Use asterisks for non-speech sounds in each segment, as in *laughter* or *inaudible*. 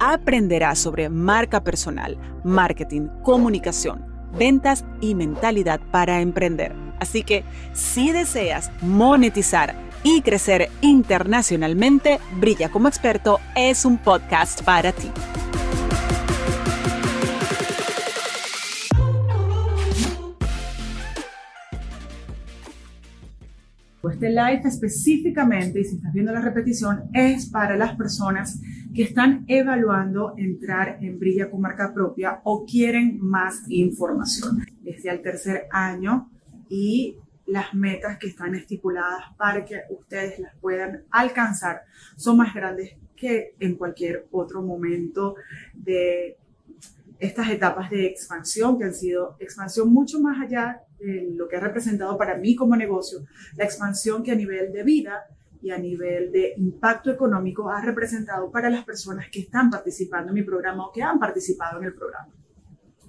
aprenderás sobre marca personal, marketing, comunicación, ventas y mentalidad para emprender. Así que si deseas monetizar y crecer internacionalmente, Brilla como experto es un podcast para ti. Este live específicamente, y si estás viendo la repetición, es para las personas que están evaluando entrar en Brilla con marca propia o quieren más información. Desde el tercer año y las metas que están estipuladas para que ustedes las puedan alcanzar son más grandes que en cualquier otro momento de estas etapas de expansión que han sido expansión mucho más allá de lo que ha representado para mí como negocio, la expansión que a nivel de vida y a nivel de impacto económico ha representado para las personas que están participando en mi programa o que han participado en el programa.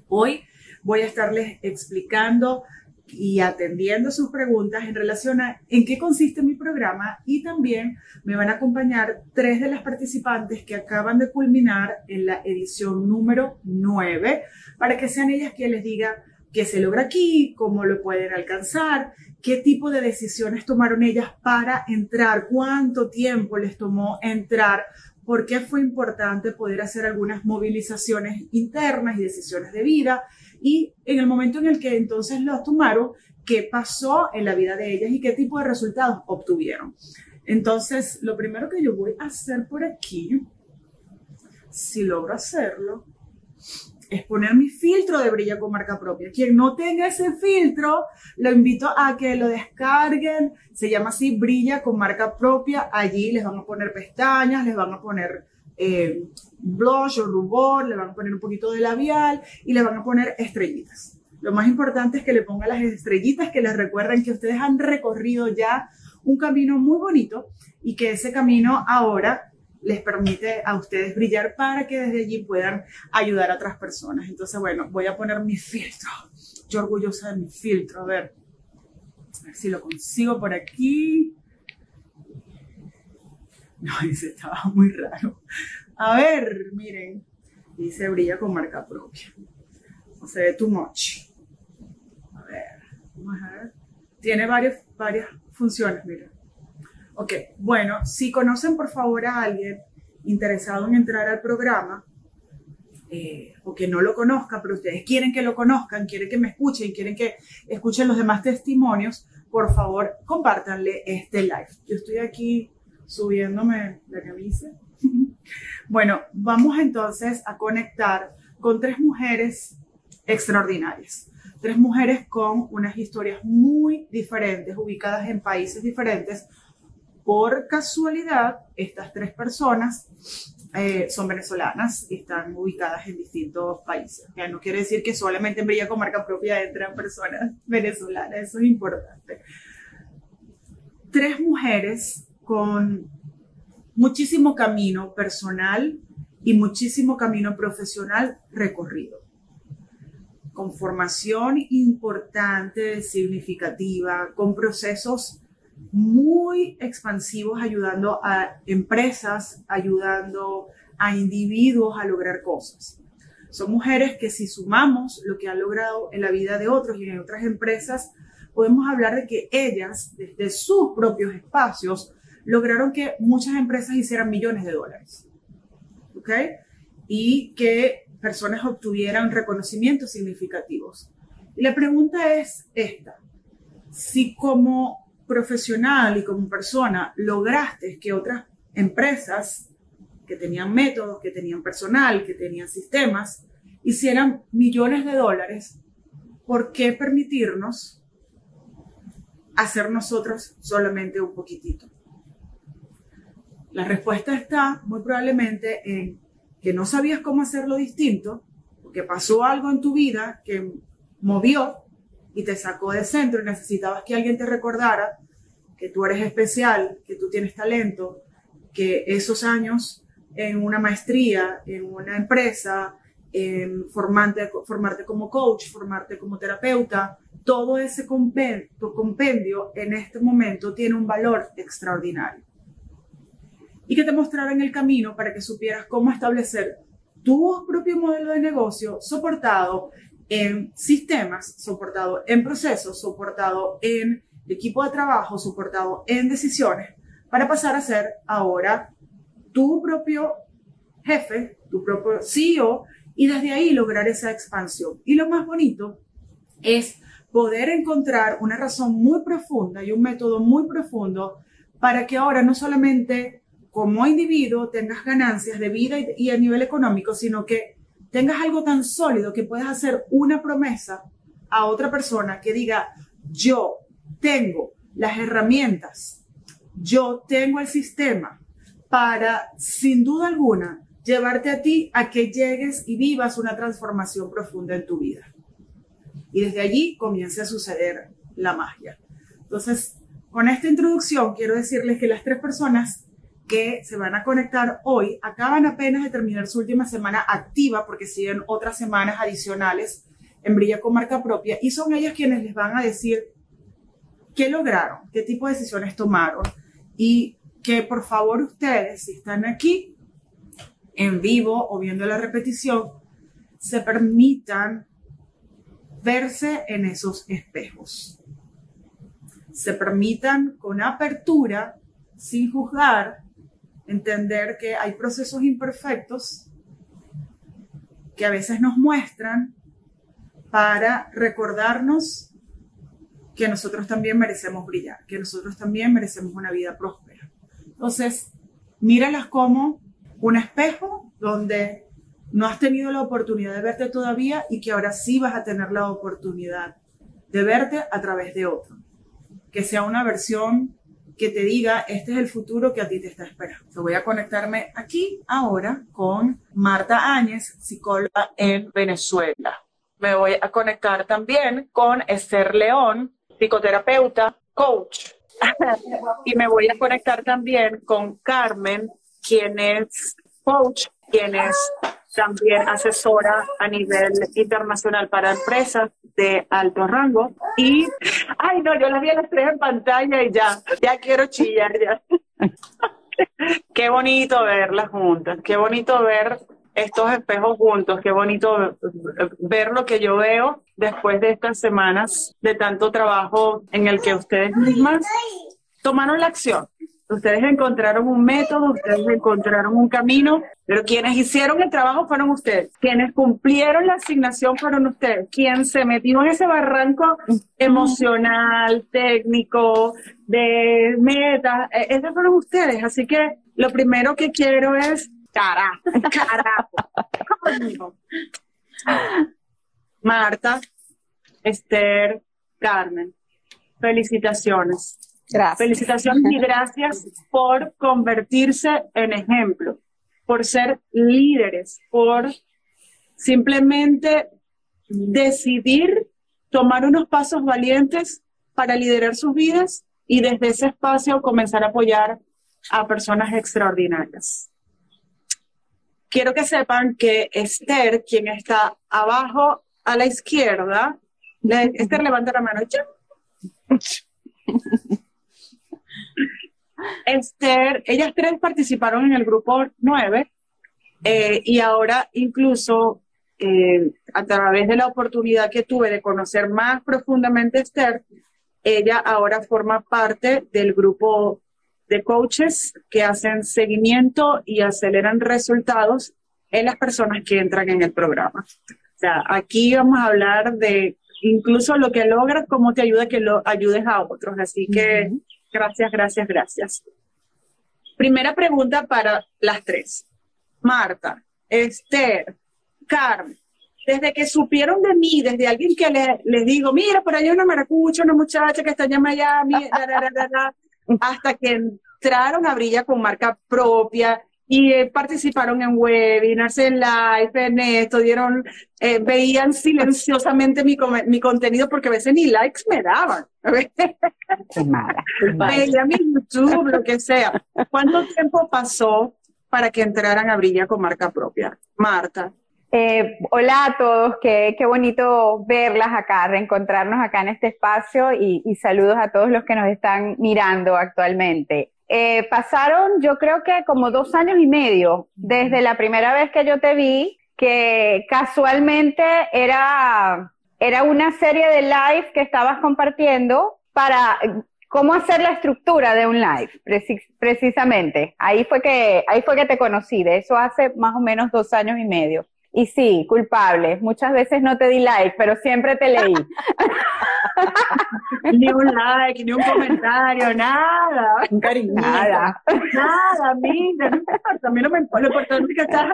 Hoy voy a estarles explicando y atendiendo sus preguntas en relación a en qué consiste mi programa y también me van a acompañar tres de las participantes que acaban de culminar en la edición número 9 para que sean ellas quienes les diga qué se logra aquí, cómo lo pueden alcanzar, qué tipo de decisiones tomaron ellas para entrar, cuánto tiempo les tomó entrar, por qué fue importante poder hacer algunas movilizaciones internas y decisiones de vida y en el momento en el que entonces lo tomaron, qué pasó en la vida de ellas y qué tipo de resultados obtuvieron. Entonces, lo primero que yo voy a hacer por aquí, si logro hacerlo, es poner mi filtro de brilla con marca propia. Quien no tenga ese filtro, lo invito a que lo descarguen. Se llama así brilla con marca propia. Allí les van a poner pestañas, les van a poner eh, blush o rubor, le van a poner un poquito de labial y le van a poner estrellitas. Lo más importante es que le pongan las estrellitas que les recuerden que ustedes han recorrido ya un camino muy bonito y que ese camino ahora les permite a ustedes brillar para que desde allí puedan ayudar a otras personas. Entonces, bueno, voy a poner mi filtro. Yo orgullosa de mi filtro. A ver, si lo consigo por aquí. No, *laughs* ese estaba muy raro. A ver, miren. Dice brilla con marca propia. No se ve too much. A ver, vamos a ver. Tiene varias, varias funciones, miren. Ok, bueno, si conocen por favor a alguien interesado en entrar al programa, eh, o que no lo conozca, pero ustedes quieren que lo conozcan, quieren que me escuchen, quieren que escuchen los demás testimonios, por favor, compártanle este live. Yo estoy aquí subiéndome la camisa. *laughs* bueno, vamos entonces a conectar con tres mujeres extraordinarias. Tres mujeres con unas historias muy diferentes, ubicadas en países diferentes, por casualidad, estas tres personas eh, son venezolanas y están ubicadas en distintos países. No quiere decir que solamente en Brilla con marca propia entran personas venezolanas, eso es importante. Tres mujeres con muchísimo camino personal y muchísimo camino profesional recorrido. Con formación importante, significativa, con procesos muy expansivos ayudando a empresas, ayudando a individuos a lograr cosas. Son mujeres que si sumamos lo que han logrado en la vida de otros y en otras empresas, podemos hablar de que ellas, desde sus propios espacios, lograron que muchas empresas hicieran millones de dólares. ¿Ok? Y que personas obtuvieran reconocimientos significativos. La pregunta es esta. Si como profesional y como persona lograste que otras empresas que tenían métodos, que tenían personal, que tenían sistemas, hicieran millones de dólares, ¿por qué permitirnos hacer nosotros solamente un poquitito? La respuesta está muy probablemente en que no sabías cómo hacerlo distinto, porque pasó algo en tu vida que movió y te sacó de centro y necesitabas que alguien te recordara que tú eres especial, que tú tienes talento, que esos años en una maestría, en una empresa, en formarte, formarte como coach, formarte como terapeuta, todo ese compendio, compendio en este momento tiene un valor extraordinario. Y que te mostraran el camino para que supieras cómo establecer tu propio modelo de negocio soportado en sistemas, soportado en procesos, soportado en equipo de trabajo, soportado en decisiones, para pasar a ser ahora tu propio jefe, tu propio CEO, y desde ahí lograr esa expansión. Y lo más bonito es poder encontrar una razón muy profunda y un método muy profundo para que ahora no solamente como individuo tengas ganancias de vida y a nivel económico, sino que tengas algo tan sólido que puedas hacer una promesa a otra persona que diga, yo tengo las herramientas, yo tengo el sistema para, sin duda alguna, llevarte a ti a que llegues y vivas una transformación profunda en tu vida. Y desde allí comience a suceder la magia. Entonces, con esta introducción quiero decirles que las tres personas que se van a conectar hoy acaban apenas de terminar su última semana activa porque siguen otras semanas adicionales en Brilla con marca propia y son ellas quienes les van a decir qué lograron, qué tipo de decisiones tomaron y que por favor ustedes, si están aquí en vivo o viendo la repetición, se permitan verse en esos espejos. Se permitan con apertura, sin juzgar, entender que hay procesos imperfectos que a veces nos muestran para recordarnos que nosotros también merecemos brillar, que nosotros también merecemos una vida próspera. Entonces, míralas como un espejo donde no has tenido la oportunidad de verte todavía y que ahora sí vas a tener la oportunidad de verte a través de otro. Que sea una versión que te diga, este es el futuro que a ti te está esperando. voy a conectarme aquí ahora con Marta Áñez, psicóloga en Venezuela. Me voy a conectar también con Esther León, psicoterapeuta, coach. *laughs* y me voy a conectar también con Carmen, quien es coach, quien es también asesora a nivel internacional para empresas de alto rango. Y, ay, no, yo la vi a las tres en pantalla y ya, ya quiero chillar ya. *laughs* qué bonito verlas juntas, qué bonito ver estos espejos juntos, qué bonito ver lo que yo veo después de estas semanas de tanto trabajo en el que ustedes mismas tomaron la acción Ustedes encontraron un método, ustedes encontraron un camino, pero quienes hicieron el trabajo fueron ustedes. Quienes cumplieron la asignación fueron ustedes. Quien se metió en ese barranco emocional, técnico, de metas, e-, esos fueron ustedes. Así que lo primero que quiero es *laughs* carajo, carajo. Marta, Esther, Carmen, felicitaciones Felicitaciones y gracias por convertirse en ejemplo, por ser líderes, por simplemente decidir tomar unos pasos valientes para liderar sus vidas y desde ese espacio comenzar a apoyar a personas extraordinarias. Quiero que sepan que Esther, quien está abajo a la izquierda, Esther levanta la mano. *laughs* Esther, ellas tres participaron en el grupo 9 eh, y ahora incluso eh, a través de la oportunidad que tuve de conocer más profundamente a Esther, ella ahora forma parte del grupo de coaches que hacen seguimiento y aceleran resultados en las personas que entran en el programa. O sea, aquí vamos a hablar de incluso lo que logras, cómo te ayuda que lo ayudes a otros. Así que Gracias, gracias, gracias. Primera pregunta para las tres. Marta, Esther, Carmen, desde que supieron de mí, desde alguien que les digo, mira, por ahí hay una maracucha, una muchacha que está en Miami, *laughs* hasta que entraron a Brilla con marca propia y eh, participaron en webinars, en live, en esto, dieron, eh, veían silenciosamente mi, mi contenido porque a veces ni likes me daban. Veía mi YouTube, lo que sea. ¿Cuánto tiempo pasó para que entraran a Brilla con marca propia? Marta. Eh, hola a todos, qué, qué, bonito verlas acá, reencontrarnos acá en este espacio y, y, saludos a todos los que nos están mirando actualmente. Eh, pasaron yo creo que como dos años y medio desde la primera vez que yo te vi, que casualmente era, era una serie de live que estabas compartiendo para cómo hacer la estructura de un live, precisamente. Ahí fue que, ahí fue que te conocí, de eso hace más o menos dos años y medio. Y sí, culpable. Muchas veces no te di like, pero siempre te leí. *laughs* ni un like, ni un comentario, nada. Un cariño. Nada. Nada, mira, no importa. A mí no me importa. Lo importante que estás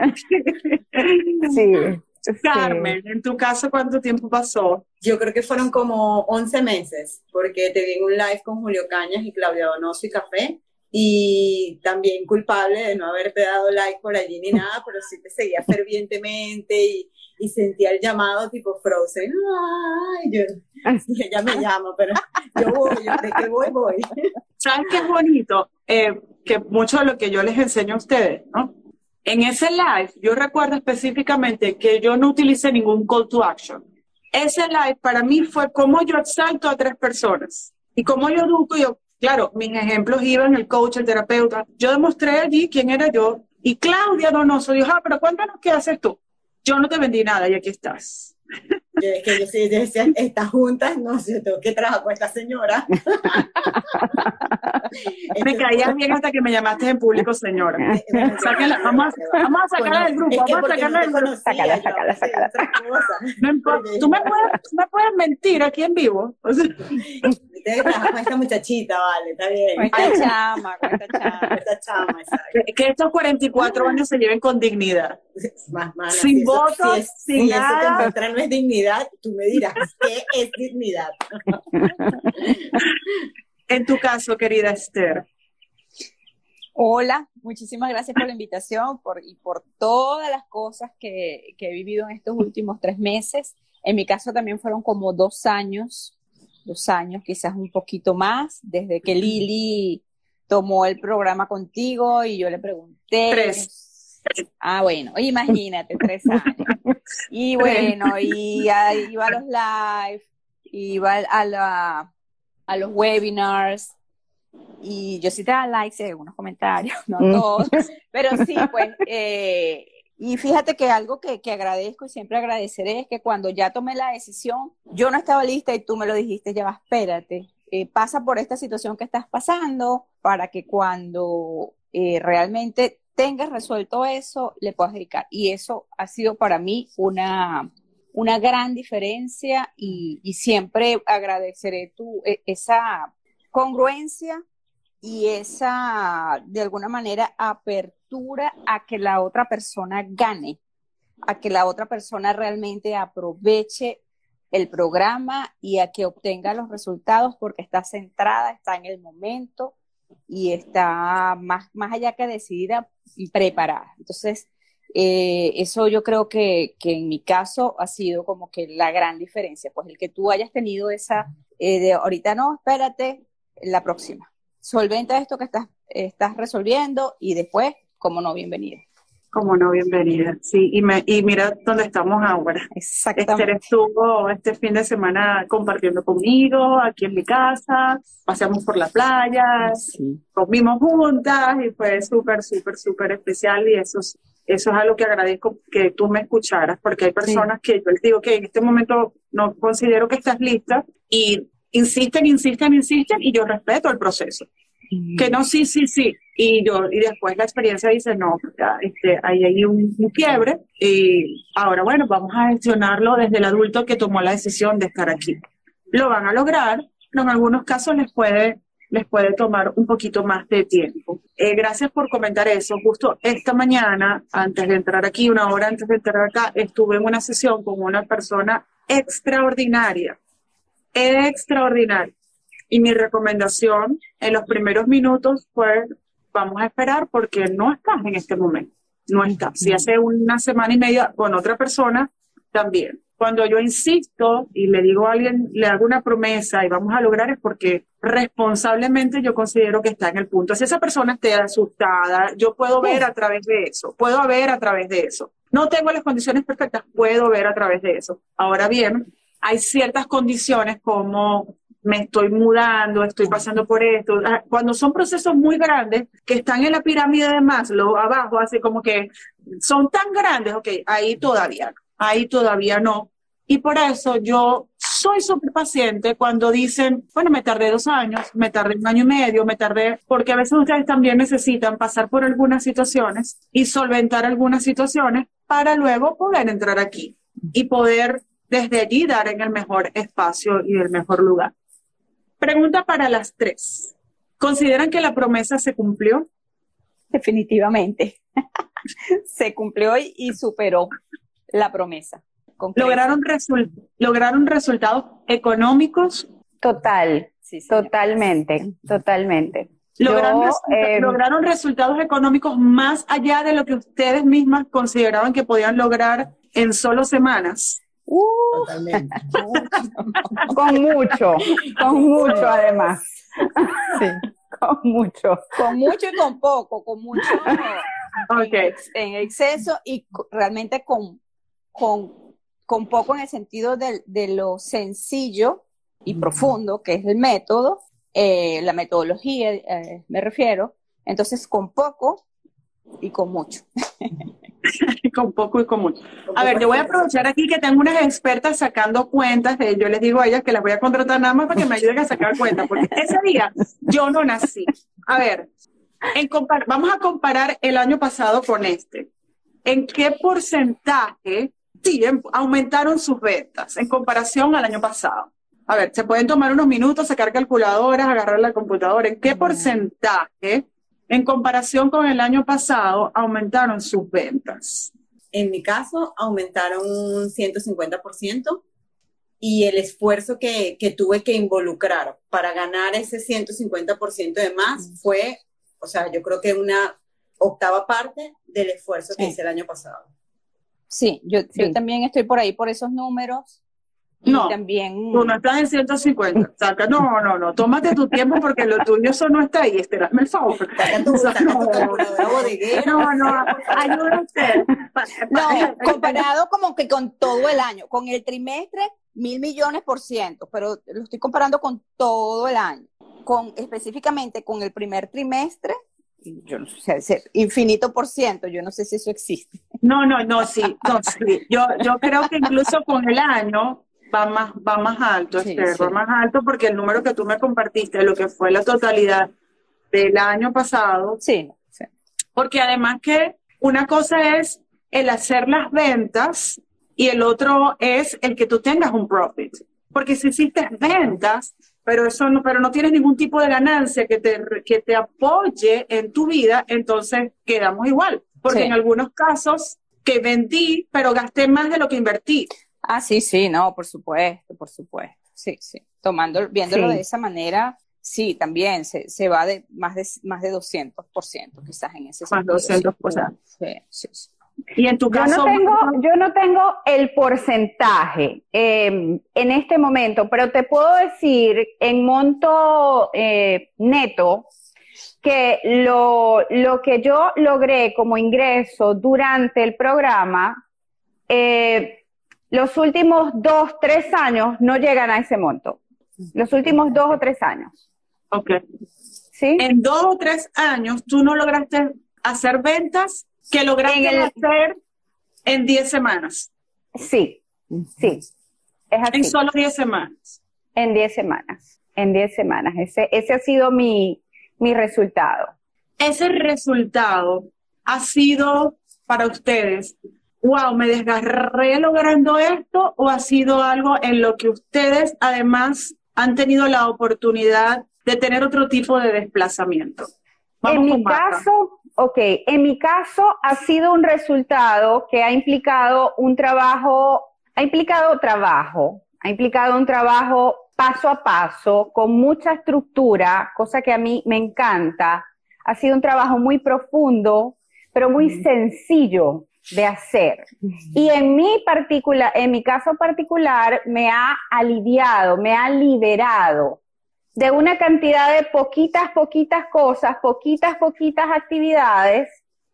*laughs* Sí. Carmen, en tu caso, ¿cuánto tiempo pasó? Yo creo que fueron como 11 meses, porque te vi en un live con Julio Cañas y Claudia Donoso y Café, y también culpable de no haberte dado like por allí ni *laughs* nada, pero sí te seguía fervientemente y, y sentía el llamado tipo Frozen. Ay, yo, ella me llama, pero yo voy, yo de que voy, voy. *laughs* ¿Saben qué es bonito? Eh, que mucho de lo que yo les enseño a ustedes, ¿no? En ese live, yo recuerdo específicamente que yo no utilicé ningún call to action. Ese live para mí fue como yo exalto a tres personas y como yo educo, yo Claro, mis ejemplos iban el coach, el terapeuta. Yo demostré allí quién era yo. Y Claudia Donoso dijo, ah, pero cuéntanos qué haces tú. Yo no te vendí nada y aquí estás. es que yo sí decía, estas juntas, no sé, tengo que trabajar con esta señora. *laughs* me caías bien hasta que me llamaste en público señora. Vamos, a, vamos a sacarla del grupo, vamos a sacarla del grupo. Sácala, sácala, sácala. Tú me puedes, me puedes mentir aquí en vivo. O sea, *laughs* Ustedes trabajan con esta muchachita, vale, está bien. Cuenta chama, cuenta chama. Esta chama, Que estos 44 años se lleven con dignidad. Más mala, sin votos, sin si nada. Eso no es dignidad, tú me dirás, ¿qué es dignidad? *laughs* en tu caso, querida Esther. Hola, muchísimas gracias por la invitación por, y por todas las cosas que, que he vivido en estos últimos tres meses. En mi caso también fueron como dos años dos años, quizás un poquito más, desde que Lili tomó el programa contigo y yo le pregunté. Tres. Ah, bueno, imagínate, tres años. Y *laughs* bueno, y iba a los live, iba a, la, a los webinars, y yo sí te daba likes y algunos comentarios, *laughs* no mm. todos, pero sí, pues, *laughs* eh, y fíjate que algo que, que, agradezco y siempre agradeceré es que cuando ya tomé la decisión, yo no estaba lista y tú me lo dijiste, ya va, espérate, eh, pasa por esta situación que estás pasando para que cuando eh, realmente tengas resuelto eso, le puedas dedicar. Y eso ha sido para mí una, una gran diferencia y, y siempre agradeceré tu, e, esa congruencia y esa, de alguna manera, apertura a que la otra persona gane, a que la otra persona realmente aproveche el programa y a que obtenga los resultados porque está centrada, está en el momento y está más, más allá que decidida y preparada. Entonces, eh, eso yo creo que, en mi caso ha sido como que la gran diferencia, pues el que tú hayas tenido esa, eh, de ahorita no, espérate, la próxima solventa esto que estás, estás resolviendo y después, como no, bienvenida. Como no, bienvenida. Sí, y, me, y mira dónde estamos ahora. Exactamente. Esther estuvo este fin de semana compartiendo conmigo aquí en mi casa, paseamos por la playa, comimos juntas y fue súper, súper, súper especial y eso es, eso es algo que agradezco que tú me escucharas, porque hay personas que yo les digo que en este momento no considero que estás lista y insisten, insisten, insisten y yo respeto el proceso. Que no, sí, sí, sí. Y yo, y después la experiencia dice, no, este, ahí hay un, quiebre y ahora, bueno, vamos a gestionarlo desde el adulto que tomó la decisión de estar aquí. Lo van a lograr, pero en algunos casos les puede, les puede tomar un poquito más de tiempo. Eh, gracias por comentar eso. Justo esta mañana, antes de entrar aquí, una hora antes de entrar acá, estuve en una sesión con una persona extraordinaria extraordinario. Y mi recomendación en los primeros minutos fue, vamos a esperar porque no estás en este momento. No estás. Si hace una semana y media con otra persona, también. Cuando yo insisto y le digo a alguien, le hago una promesa y vamos a lograr es porque responsablemente yo considero que está en el punto. Si esa persona esté asustada, yo puedo ver a través de eso, puedo ver a través de eso. No tengo las condiciones perfectas, puedo ver a través de eso. Ahora bien, hay ciertas condiciones como me estoy mudando, estoy pasando por esto. Cuando son procesos muy grandes que están en la pirámide de Maslow, abajo, así como que son tan grandes, ok, ahí todavía, ahí todavía no. Y por eso yo soy súper paciente cuando dicen, bueno, me tardé dos años, me tardé un año y medio, me tardé, porque a veces ustedes también necesitan pasar por algunas situaciones y solventar algunas situaciones para luego poder entrar aquí y poder desde allí dar en el mejor espacio y el mejor lugar. Pregunta para las tres. ¿Consideran que la promesa se cumplió? Definitivamente. *laughs* se cumplió y, superó la promesa. ¿Lograron, ¿Lograron resultados económicos? Total, totalmente, totalmente. ¿Lograron, eh, ¿Lograron resultados económicos más allá de lo que ustedes mismas consideraban que podían lograr en solo semanas? Uh, *laughs* con mucho, con mucho además. Sí, con mucho. Con mucho y con poco, con mucho en, exceso y realmente con, con, con, poco en el sentido de, de lo sencillo y profundo que es el método, eh, la metodología, eh, me refiero. Entonces, con poco y con mucho. *laughs* con poco y con mucho. A ver, yo voy a aprovechar aquí que tengo unas expertas sacando cuentas. De, yo les digo a ellas que las voy a contratar nada más para que me ayuden a sacar cuentas, porque ese día yo no nací. A ver, en vamos a comparar el año pasado con este. ¿En qué porcentaje aumentaron sus ventas en comparación al año pasado? A ver, se pueden tomar unos minutos, sacar calculadoras, agarrar la computadora. ¿En qué porcentaje en comparación con el año pasado, aumentaron sus ventas. En mi caso, aumentaron un 150% y el esfuerzo que, tuve que involucrar para ganar ese 150% de más mm. fue, o sea, yo creo que una octava parte del esfuerzo que hice el año pasado. Sí, yo, yo también estoy por ahí por esos números no, también... tú no estás en 150. *laughs* Saca, no, no, no, tómate tu tiempo porque lo tuyo eso no está ahí. Esperadme el favor. no, no, ayúdame usted. No, comparado como que con todo el año, con el trimestre, mil millones por ciento, pero lo estoy comparando con todo el año. Con, específicamente con el primer trimestre, yo no sé, infinito por ciento, yo no sé si eso existe. No, no, no, sí, no, *laughs* sí. Yo, yo creo que incluso con el año, va más, va más alto, va más alto porque el número que tú me compartiste, lo que fue la totalidad del año pasado. Sí, Porque además que una cosa es el hacer las ventas y el otro es el que tú tengas un profit. Porque si hiciste ventas, pero eso no, pero no tienes ningún tipo de ganancia que te, que te apoye en tu vida, entonces quedamos igual. Porque en algunos casos que vendí, pero gasté más de lo que invertí. Ah, sí, sí, no, por supuesto, por supuesto. Sí, sí. Tomando, viéndolo de esa manera, sí, también se, se, va de más de más de 200% quizás en ese sentido. Más 200%. Sí, sí, sí. Y en tu caso. Yo no tengo, yo no tengo el porcentaje em, en este momento, pero te puedo decir en monto eh, neto que lo, lo que yo logré como ingreso durante el programa eh, los últimos dos, tres años no llegan a ese monto. Los últimos dos o tres años. Ok. ¿Sí? En dos o tres años tú no lograste hacer ventas que lograste hacer en diez semanas. Sí, sí. Es así. En solo diez semanas. En diez semanas. En diez semanas. Ese, ese ha sido mi, mi resultado. Ese resultado ha sido para ustedes wow, me desgarré logrando esto o ha sido algo en lo que ustedes además han tenido la oportunidad de tener otro tipo de desplazamiento? en mi caso, ok, en mi caso ha sido un resultado que ha implicado un trabajo, ha implicado trabajo, ha implicado un trabajo paso a paso, con mucha estructura, cosa que a mí me encanta. ha sido un trabajo muy profundo, pero muy sencillo de hacer. Y en mi particular, en mi caso particular, me ha aliviado, me ha liberado de una cantidad de poquitas, poquitas cosas, poquitas, poquitas actividades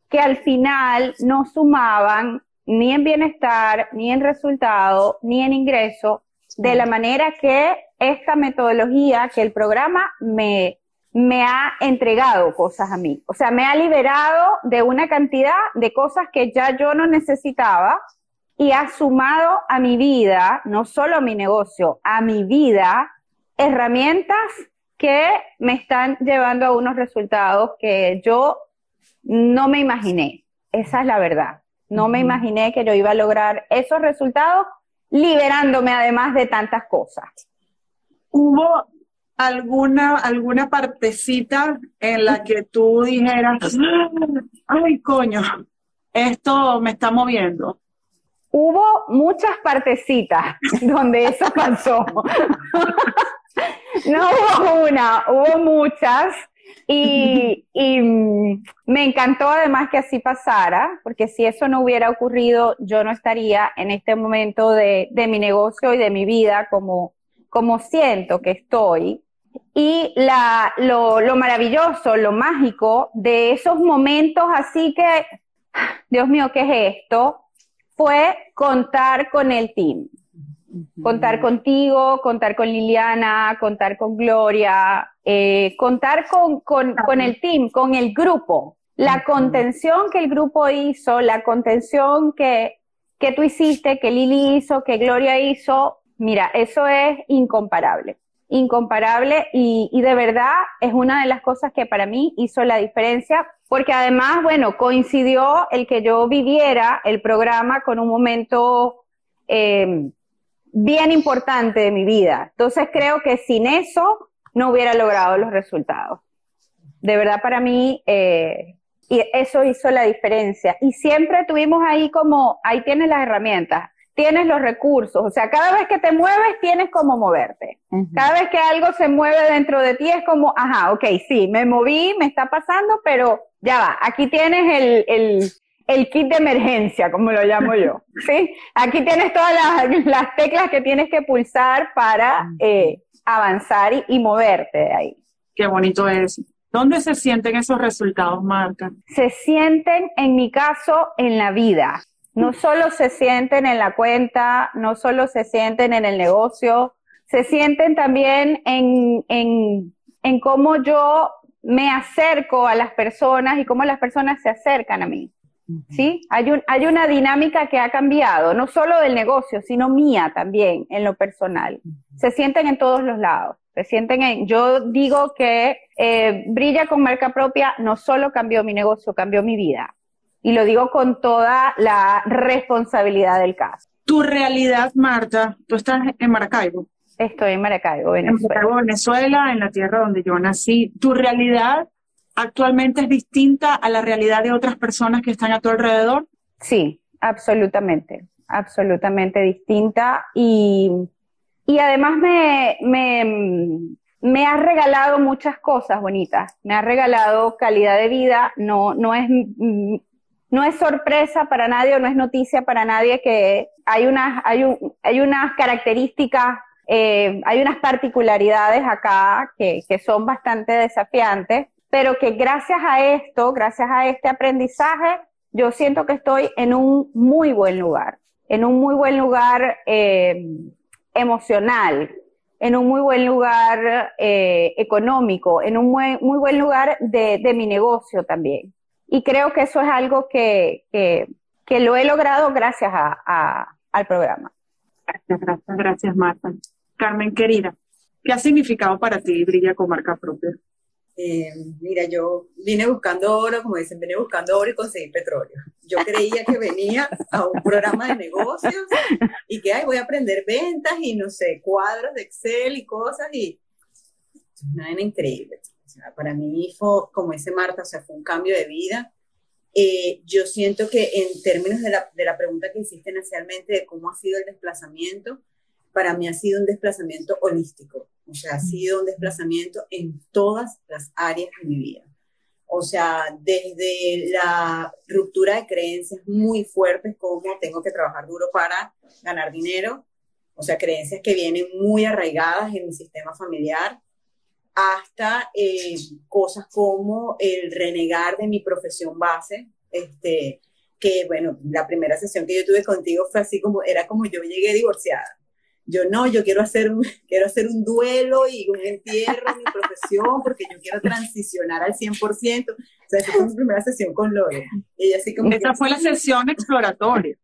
que al final no sumaban ni en bienestar, ni en resultado, ni en ingreso, de la manera que esta metodología, que el programa me, me ha entregado cosas a mí. O sea, me ha liberado de una cantidad de cosas que ya yo no necesitaba y ha sumado a mi vida, no solo a mi negocio, a mi vida, herramientas que me están llevando a unos resultados que yo no me imaginé. Esa es la verdad. No me imaginé que yo iba a lograr esos resultados liberándome además de tantas cosas. ¿Hubo alguna, alguna partecita en la que tú dijeras, ay coño, esto me está moviendo? Hubo muchas partecitas *laughs* donde eso pasó. *laughs* no hubo una, hubo muchas. Y, me encantó además que así pasara, porque si eso no hubiera ocurrido, yo no estaría en este momento de, mi negocio y de mi vida como, como siento que estoy. Y la, lo, lo maravilloso, lo mágico de esos momentos así que, Dios mío, ¿qué es esto? Fue contar con el team. Contar contigo, contar con Liliana, contar con Gloria, eh, contar con, con, con, el team, con el grupo. La contención que el grupo hizo, la contención que, que tú hiciste, que Lili hizo, que Gloria hizo, mira, eso es incomparable. Incomparable y, de verdad es una de las cosas que para mí hizo la diferencia porque además, bueno, coincidió el que yo viviera el programa con un momento eh, bien importante de mi vida. Entonces creo que sin eso no hubiera logrado los resultados. De verdad para mí, eh, eso hizo la diferencia. Y siempre tuvimos ahí como, ahí tienes las herramientas, tienes los recursos, o sea, cada vez que te mueves tienes como moverte. Cada vez que algo se mueve dentro de ti es como, ajá, ok, sí, me moví, me está pasando, pero ya va, aquí tienes el, el el kit de emergencia, como lo llamo yo. *laughs* ¿sí? Aquí tienes todas las, teclas que tienes que pulsar para eh, avanzar y, moverte de ahí. Qué bonito es. ¿Dónde se sienten esos resultados, Marta? Se sienten, en mi caso, en la vida. No solo se sienten en la cuenta, no solo se sienten en el negocio, se sienten también en, en, en cómo yo me acerco a las personas y cómo las personas se acercan a mí. ¿sí? Hay, un, hay una dinámica que ha cambiado, no solo del negocio, sino mía también, en lo personal. Se sienten en todos los lados. Se sienten en, yo digo que eh, Brilla con marca propia no solo cambió mi negocio, cambió mi vida. Y lo digo con toda la responsabilidad del caso. Tu realidad, Marta, tú estás en Maracaibo. Estoy en Maracaibo, Venezuela. En Maracaibo, Venezuela, en la tierra donde yo nací. Tu realidad actualmente es distinta a la realidad de otras personas que están a tu alrededor? Sí, absolutamente, absolutamente distinta y, y además me, me, me, ha regalado muchas cosas bonitas, me ha regalado calidad de vida, no, no es... No es sorpresa para nadie o no es noticia para nadie que hay unas, hay, hay unas características eh, hay unas particularidades acá que, son bastante desafiantes pero que gracias a esto, gracias a este aprendizaje, yo siento que estoy en un muy buen lugar, en un muy buen lugar eh, emocional, en un muy buen lugar eh, económico, en un muy, muy buen lugar de, mi negocio también. Y creo que eso es algo que, que, que lo he logrado gracias a, a, al programa. Gracias, gracias, gracias, Marta. Carmen, querida, ¿qué ha significado para ti Brilla con marca propia? Eh, mira, yo vine buscando oro, como dicen, vine buscando oro y conseguí petróleo. Yo creía que venía a un programa de negocios y que ay, voy a aprender ventas y no sé, cuadros de Excel y cosas y es una increíble. Para mí fue como ese Marta, o sea, fue un cambio de vida. Eh, yo siento que en términos de la, de la pregunta que hiciste inicialmente de cómo ha sido el desplazamiento, para mí ha sido un desplazamiento holístico, o sea, ha sido un desplazamiento en todas las áreas de mi vida. O sea, desde la ruptura de creencias muy fuertes como tengo que trabajar duro para ganar dinero, o sea, creencias que vienen muy arraigadas en mi sistema familiar, hasta eh, cosas como el renegar de mi profesión base, este, que bueno, la primera sesión que yo tuve contigo fue así como, era como yo llegué divorciada. Yo no, yo quiero hacer, un, *laughs* quiero hacer un duelo y un entierro en mi profesión porque yo quiero transicionar al 100%. O sea, esa fue mi primera sesión con Lore. Y así como esa fue la sesión exploratoria.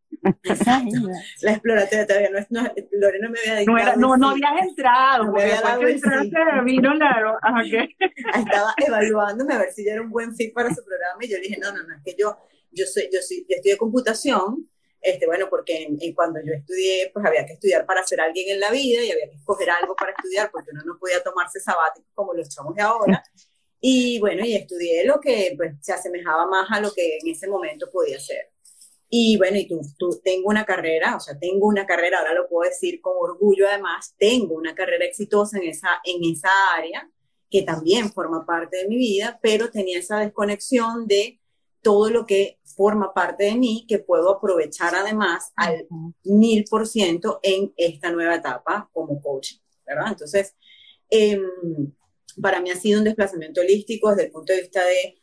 La exploratoria todavía no, no, Lore no me había dicho. No, no, no habías entrado. No dado el sí. vino la, okay. Estaba evaluándome a ver si yo era un buen fit para su programa y yo dije, no, no, no, es que yo yo, soy, yo, soy, yo estudié computación, este, bueno, porque en, cuando yo estudié, pues había que estudiar para ser alguien en la vida y había que escoger algo para estudiar porque uno no podía tomarse sabático como los chavos de ahora. *laughs* Y bueno, y estudié lo que pues, se asemejaba más a lo que en ese momento podía ser. Y bueno, y tú, tú tengo una carrera, o sea, tengo una carrera, ahora lo puedo decir con orgullo además, tengo una carrera exitosa en esa, en esa área que también forma parte de mi vida, pero tenía esa desconexión de todo lo que forma parte de mí que puedo aprovechar además al mil por ciento en esta nueva etapa como coach, ¿verdad? Entonces, em, para mí ha sido un desplazamiento holístico desde el punto de vista de,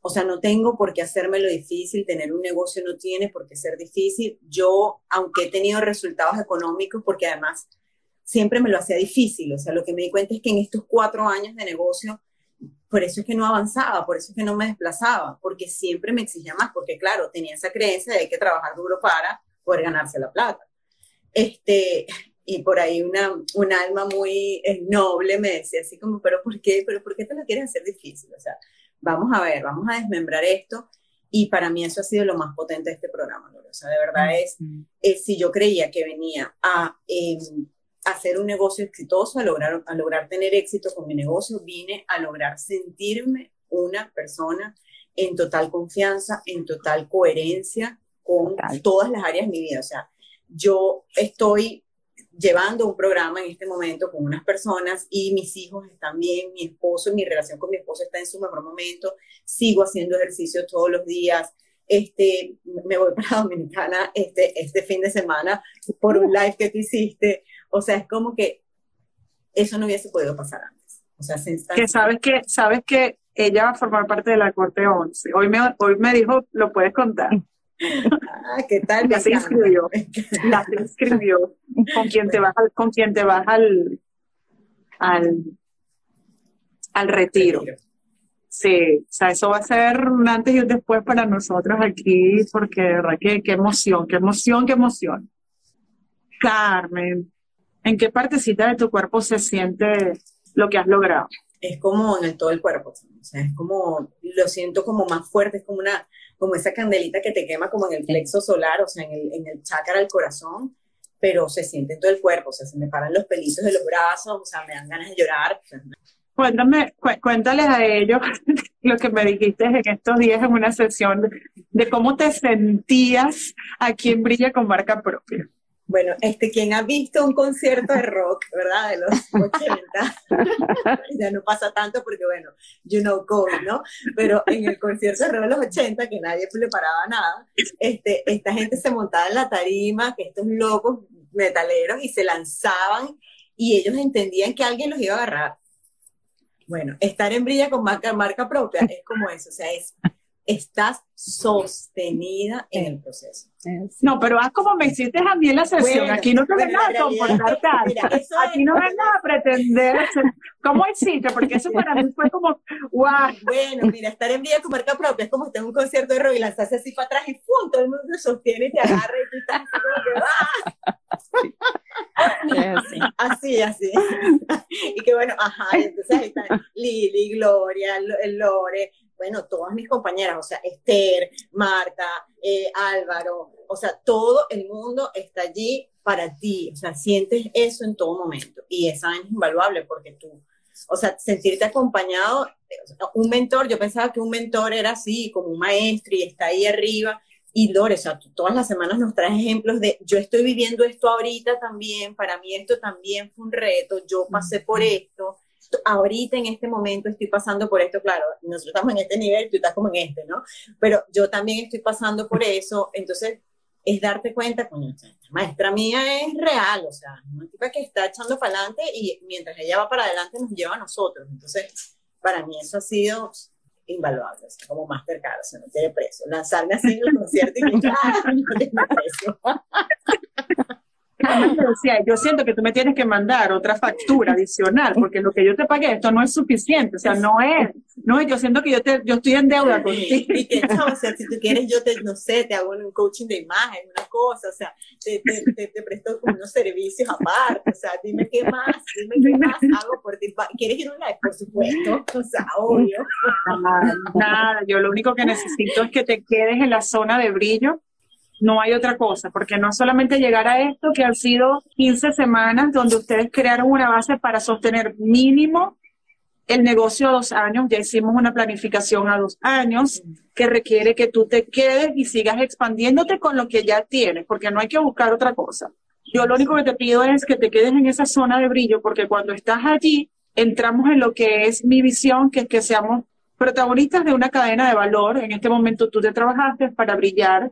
o sea, no tengo por qué hacerme lo difícil, tener un negocio no tiene por qué ser difícil. Yo, aunque he tenido resultados económicos, porque además siempre me lo hacía difícil, o sea, lo que me di cuenta es que en estos cuatro años de negocio, por eso es que no avanzaba, por eso es que no me desplazaba, porque siempre me exigía más, porque claro, tenía esa creencia de que hay que trabajar duro para poder ganarse la plata. Este, y por ahí una, un alma muy eh, noble me decía así como, pero ¿por qué? ¿Pero por qué te lo quieres hacer difícil? O sea, vamos a ver, vamos a desmembrar esto. Y para mí eso ha sido lo más potente de este programa, O sea, de verdad es, es si yo creía que venía a em, hacer un negocio exitoso, a lograr, a lograr tener éxito con mi negocio, vine a lograr sentirme una persona en total confianza, en total coherencia con todas las áreas de mi vida. O sea, yo estoy llevando un programa en este momento con unas personas y mis hijos están bien, mi esposo, mi relación con mi esposo está en su mejor momento, sigo haciendo ejercicio todos los días, este, me voy para *laughs* Dominicana este, este fin de semana por un live que tú hiciste, o sea, es como que eso no hubiese podido pasar antes. O sea, se que sabes que sabes que ella va a formar parte de la corte 11. Hoy me, hoy me dijo, lo puedes contar. Ah, ¿qué tal? Ya se inscribió. La se inscribió. Con quien te vas, con quien te vas al, al, al retiro. Sí, o sea, eso va a ser un antes y un después para nosotros aquí, porque de verdad que qué emoción, qué emoción, qué emoción. Carmen, ¿En qué partecita de tu cuerpo se siente lo que has logrado? Es como en el, todo el cuerpo, o sea, es como, lo siento como más fuerte, es como una, como esa candelita que te quema como en el plexo solar, o sea, en el, en el chakra del corazón, pero se siente en todo el cuerpo, o sea, se me paran los pelitos de los brazos, o sea, me dan ganas de llorar. Cuéntame, cuéntales a ellos *laughs* lo que me dijiste en estos días en una sesión de cómo te sentías aquí en Brilla con marca propia. Bueno, este, quien ha visto un concierto de rock, ¿verdad? De los 80, *laughs* ya no pasa tanto porque, bueno, you know COVID, ¿no? Pero en el concierto de rock de los 80, que nadie le paraba nada, este, esta gente se montaba en la tarima, que estos locos metaleros, y se lanzaban, y ellos entendían que alguien los iba a agarrar. Bueno, estar en brilla con marca, marca propia es como eso, o sea, es estás sostenida en el proceso. No, pero haz como me hiciste a mí en la sesión. aquí no te ven nada comportar Aquí no ven nada pretender. ¿Cómo hiciste? Porque eso para mí fue como, wow. Bueno, mira, estar en vida con marca propia es como estar en un concierto de rock y lanzarse así para atrás y ¡pum! Todo el mundo te sostiene y te agarra y tú estás como que *laughs* Así, así. así. *laughs* y que bueno, ajá, entonces ahí están Lili, Gloria, Lore, bueno, todas mis compañeras, o sea, Esther, Marta, eh, Álvaro, o sea, todo el mundo está allí para ti, o sea, sientes eso en todo momento y es invaluable porque tú, o sea, sentirte acompañado, un mentor, yo pensaba que un mentor era así, como un maestro y está ahí arriba, y Lore, o sea, todas las semanas nos traes ejemplos de, yo estoy viviendo esto ahorita también, para mí esto también fue un reto, yo pasé por esto, ahorita en este momento estoy pasando por esto, claro, nosotros estamos en este nivel, tú estás como en este, ¿no? Pero yo también estoy pasando por eso, entonces es darte cuenta, coño, esta maestra mía es real, o sea, una tipa que está echando para adelante y mientras ella va para adelante nos lleva a nosotros. Entonces, para mí eso ha sido invaluable, como Mastercard, o sea, no tiene precio. Lanzarme así en los conciertos y que, *laughs* ¡ah! no tiene precio. Decía, yo siento que tú me tienes que mandar otra factura adicional, porque lo que yo te pagué, esto no es suficiente, o sea, no es, no es, yo siento que yo, te, yo estoy en deuda contigo. Y que, o sea, si tú quieres, yo te, no sé, te hago un coaching de imagen, una cosa, o sea, te, te, te, presto unos servicios aparte, o sea, dime qué más, dime qué más hago por ti. ¿Quieres ir a un live? Por supuesto, o sea, obvio. Nada, nada, yo lo único que necesito es que te quedes en la zona de brillo no hay otra cosa, porque no solamente llegar a esto, que han sido 15 semanas donde ustedes crearon una base para sostener mínimo el negocio a dos años, ya hicimos una planificación a dos años que requiere que tú te quedes y sigas expandiéndote con lo que ya tienes, porque no hay que buscar otra cosa. Yo lo único que te pido es que te quedes en esa zona de brillo, porque cuando estás allí, entramos en lo que es mi visión, que es que seamos protagonistas de una cadena de valor. En este momento tú te trabajaste para brillar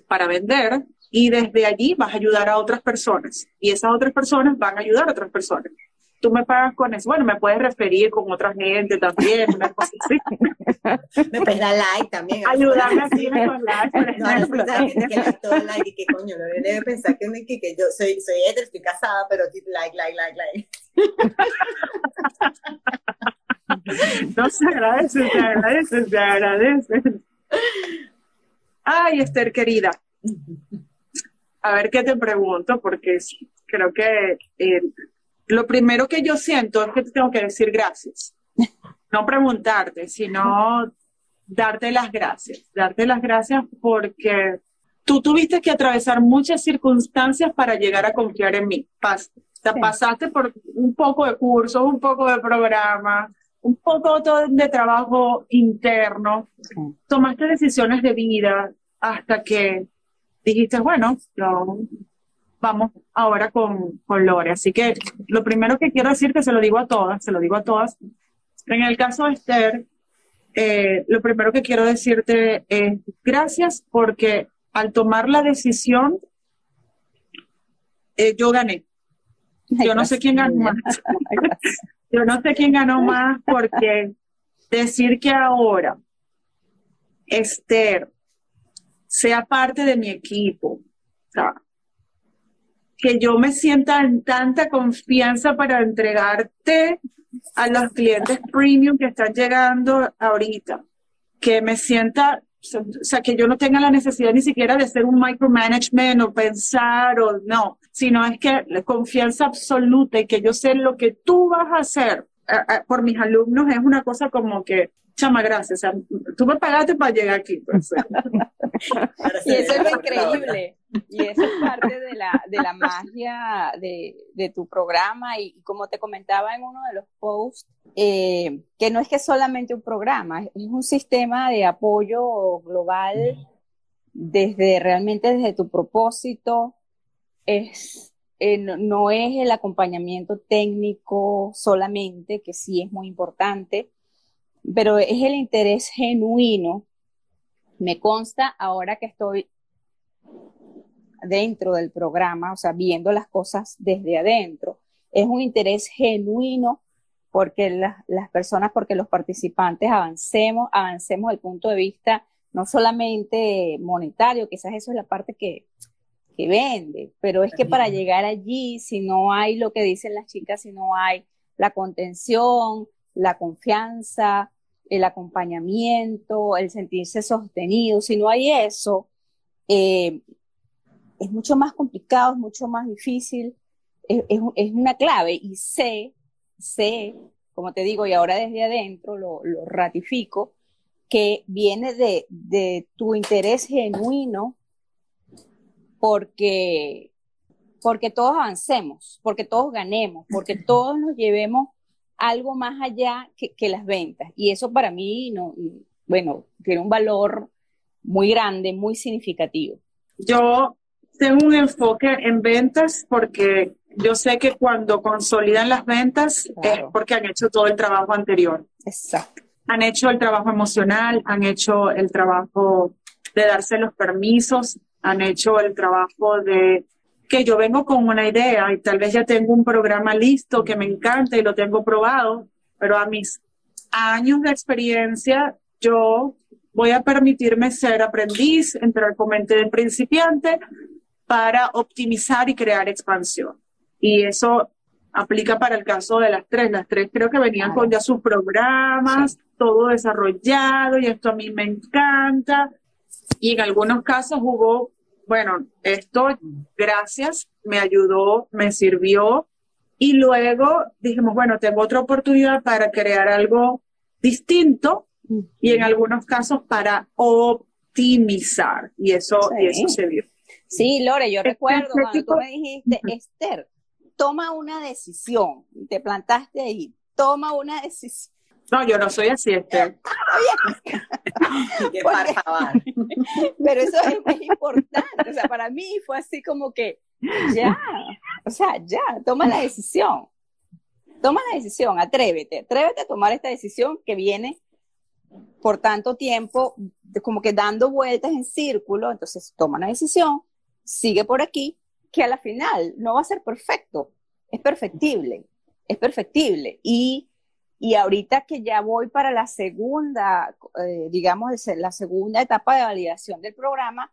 para vender y desde allí vas a ayudar a otras personas y esas otras personas van a ayudar a otras personas. Tú me pagas con eso. Bueno, me puedes referir con otra gente también, una cosa así. Me puedes dar like también. Ayudarme así con like. No, no, no, gente que like todo like y que coño, no debe pensar que, que, que yo soy, soy hetero, estoy casada, pero like, like, like, like. No se agradece, se agradece, se agradece. Ay, Esther querida. A ver qué te pregunto, porque creo que eh, lo primero que yo siento es que te tengo que decir gracias. No preguntarte, sino darte las gracias. Darte las gracias porque tú tuviste que atravesar muchas circunstancias para llegar a confiar en mí. pasaste por un poco de cursos, un poco de programa, un poco de trabajo interno, tomaste decisiones de vida hasta que dijiste, bueno, vamos ahora con, con Lore. Así que lo primero que quiero decir, que se lo digo a todas, se lo digo a todas, en el caso de Esther, eh, lo primero que quiero decirte es gracias porque al tomar la decisión, eh, yo gané. Yo no sé quién ganó más. *laughs* Yo no sé quién ganó más porque decir que ahora Esther sea parte de mi equipo, que yo me sienta en tanta confianza para entregarte a los clientes premium que están llegando ahorita, que me sienta, o sea, que yo no tenga la necesidad ni siquiera de hacer un micromanagement o pensar o no, sino es que la confianza absoluta y que yo sé lo que tú vas a hacer por mis alumnos es una cosa como que, chama, gracias, tú me pagaste para llegar aquí. Pues. *laughs* y eso es lo increíble. Y eso es parte de la, de la magia de, de tu programa. Y, como te comentaba en uno de los posts, eh, que no es que solamente un programa, es un sistema de apoyo global desde realmente desde tu propósito. Es eh, no, es el acompañamiento técnico solamente, que sí es muy importante, pero es el interés genuino. Me consta ahora que estoy dentro del programa, o sea, viendo las cosas desde adentro, es un interés genuino porque las personas, porque los participantes avancemos, avancemos el punto de vista no solamente monetario, quizás eso es la parte que, que vende, pero es que para llegar allí, si no hay lo que dicen las chicas, si no hay la contención, la confianza, el acompañamiento, el sentirse sostenido, si no hay eso, eh, es mucho más complicado, es mucho más difícil, es, una clave. Y sé, sé, como te digo, y ahora desde adentro lo, lo ratifico, que viene de, de tu interés genuino porque, porque todos avancemos, porque todos ganemos, porque todos nos llevemos algo más allá que, las ventas. Y eso para mí, no, bueno, tiene un valor muy grande, muy significativo. Yo tengo un enfoque en ventas porque yo sé que cuando consolidan las ventas es porque han hecho todo el trabajo anterior. Exacto. Han hecho el trabajo emocional, han hecho el trabajo de darse los permisos, han hecho el trabajo de que yo vengo con una idea y tal vez ya tengo un programa listo que me encanta y lo tengo probado, pero a mis años de experiencia yo voy a permitirme ser aprendiz, entrar con mente de principiante para optimizar y crear expansión. Y eso aplica para el caso de las tres. Las tres creo que venían con ya sus programas, todo desarrollado y esto a mí me encanta. Y en algunos casos hubo, bueno, esto, gracias, me ayudó, me sirvió. Y luego dijimos, bueno, tengo otra oportunidad para crear algo distinto y en algunos casos para optimizar. Y eso, y eso se vio. Sí, Lore, yo recuerdo cuando tú me dijiste, Esther, toma una decisión. Te plantaste ahí, toma una decisión. No, yo no soy así, *laughs* Esther. *laughs* Pero eso es, importante. O sea, para mí fue así como que, ya, o sea, ya, toma la decisión. Toma la decisión, atrévete, atrévete a tomar esta decisión que viene por tanto tiempo, como que dando vueltas en círculo. Entonces, toma una decisión, sigue por aquí, que a la final no va a ser perfecto, es perfectible, es perfectible. Y, y ahorita que ya voy para la segunda, eh, digamos, la segunda etapa de validación del programa,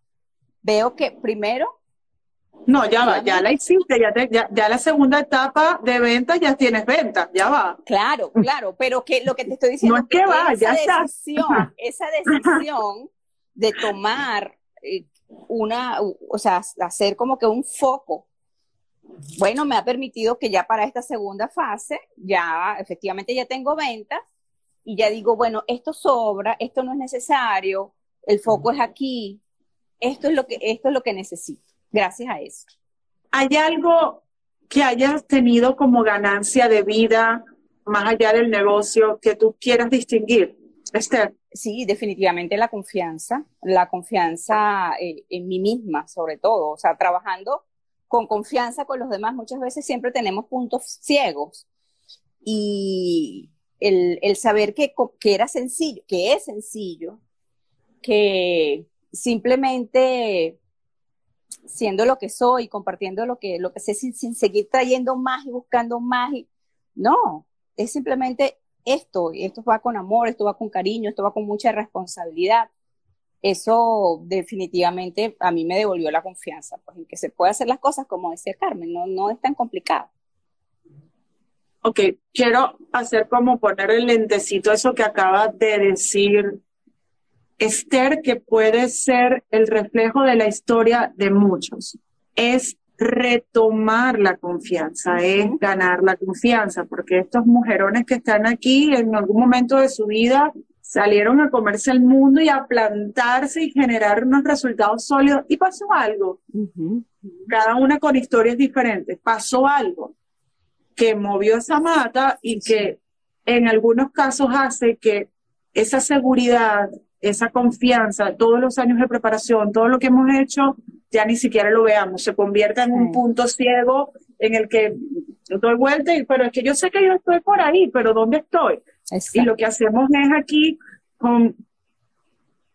veo que primero... No, ya va, ya la hiciste, ya, ya, ya, la segunda etapa de ventas ya tienes ventas, ya va. Claro, claro, pero que lo que te estoy diciendo no es que, va, esa ya decisión, *laughs* esa decisión de tomar eh, una, o sea, hacer como que un foco. Bueno, me ha permitido que ya para esta segunda fase, ya efectivamente ya tengo ventas y ya digo, bueno, esto sobra, esto no es necesario, el foco es aquí, esto es lo que, esto es lo que necesito, gracias a eso. ¿Hay algo que hayas tenido como ganancia de vida más allá del negocio que tú quieras distinguir? Esther. Sí, definitivamente la confianza, la confianza eh, en mí misma, sobre todo, o sea, trabajando con confianza con los demás, muchas veces siempre tenemos puntos ciegos y el, saber que, que era sencillo, que es sencillo, que simplemente siendo lo que soy, compartiendo lo que, lo que sé sin, sin seguir trayendo más y buscando más, y, no, es simplemente esto, esto va con amor, esto va con cariño, esto va con mucha responsabilidad. Eso definitivamente a mí me devolvió la confianza, pues en que se puede hacer las cosas como decía Carmen, no, no es tan complicado. Ok, quiero hacer como poner el lentecito eso que acaba de decir Esther, que puede ser el reflejo de la historia de muchos. Es retomar la confianza, es ganar la confianza, porque estos mujerones que están aquí en algún momento de su vida salieron a comerse el mundo y a plantarse y generar unos resultados sólidos y pasó algo. Cada una con historias diferentes. Pasó algo que movió esa mata y que en algunos casos hace que esa seguridad, esa confianza, todos los años de preparación, todo lo que hemos hecho, ya ni siquiera lo veamos, se convierta en un punto ciego en el que doy vuelta y, pero es que yo sé que yo estoy por ahí, pero ¿dónde estoy? Y lo que hacemos es aquí con,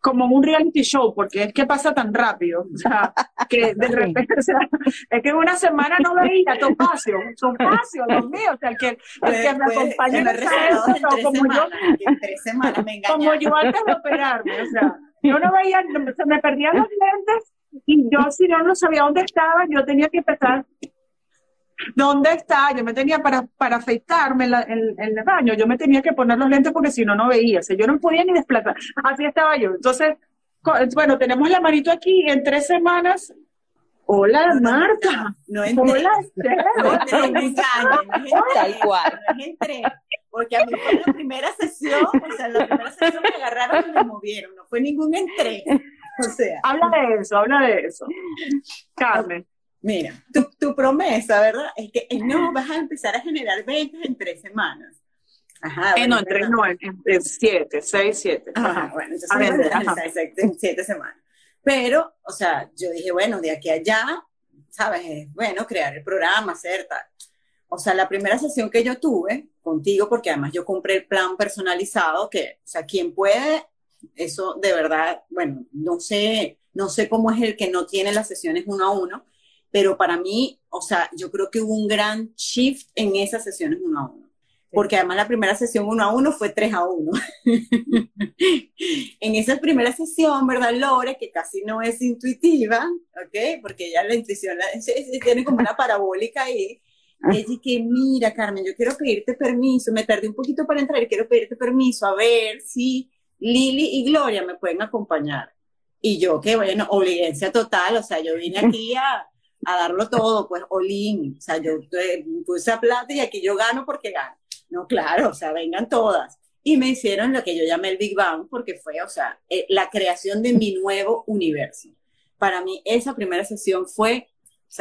como un reality show, porque es que pasa tan rápido, o sea, que de *laughs* repente, o sea, es que en una semana no veía Topacio, Topacio, Dios *laughs* mío, o sea, el que, el que me acompaña en esa como yo, tres semanas me como yo antes de operarme, o sea, yo no veía, se me perdían los lentes y yo, si no, no sabía dónde estaba, yo tenía que empezar. ¿Dónde está? Yo me tenía para, para afeitarme en, el baño, yo me tenía que poner los lentes porque si no, no veía. O sea, yo no podía ni desplazar. Así estaba yo. Entonces, bueno, tenemos la manito aquí en tres semanas. Hola, Marta. No entré. Hola, No entré, Tal cual. No entré. Porque a mí fue la primera sesión, o sea, la primera sesión me agarraron y me movieron. No fue ningún entré. O sea. Habla de eso, habla de eso. Carmen. Mira, tu, tu promesa, ¿verdad? Es que no vas a empezar a generar ventas en tres semanas. Ajá. Eh, no, en tres no, en, siete, seis, siete. Ajá, bueno, entonces en siete semanas. Pero, o sea, yo dije, bueno, de aquí a allá ¿sabes? Bueno, crear el programa, hacer tal. O sea, la primera sesión que yo tuve contigo, porque además yo compré el plan personalizado, que, o sea, quien puede, eso de verdad, bueno, no sé, no sé cómo es el que no tiene las sesiones uno a uno, pero para mí, o sea, yo creo que hubo un gran shift en esas sesiones uno a uno. Porque además la primera sesión uno a uno fue tres a uno. *laughs* en esa primera sesión, ¿verdad, Lore? Que casi no es intuitiva, ¿ok? Porque ya la intuición la, tiene como una parabólica ahí. Y que, mira, Carmen, yo quiero pedirte permiso, me tardé un poquito para entrar y quiero pedirte permiso, a ver si Lili y Gloria me pueden acompañar. Y yo, que bueno, obligancia total, o sea, yo vine aquí a, a darlo todo, pues, olín, o sea, yo puse a plata y aquí yo gano porque gano. No, claro, o sea, vengan todas. Y me hicieron lo que yo llamé el Big Bang, porque fue, o sea, eh, la creación de mi nuevo universo. Para mí, esa primera sesión fue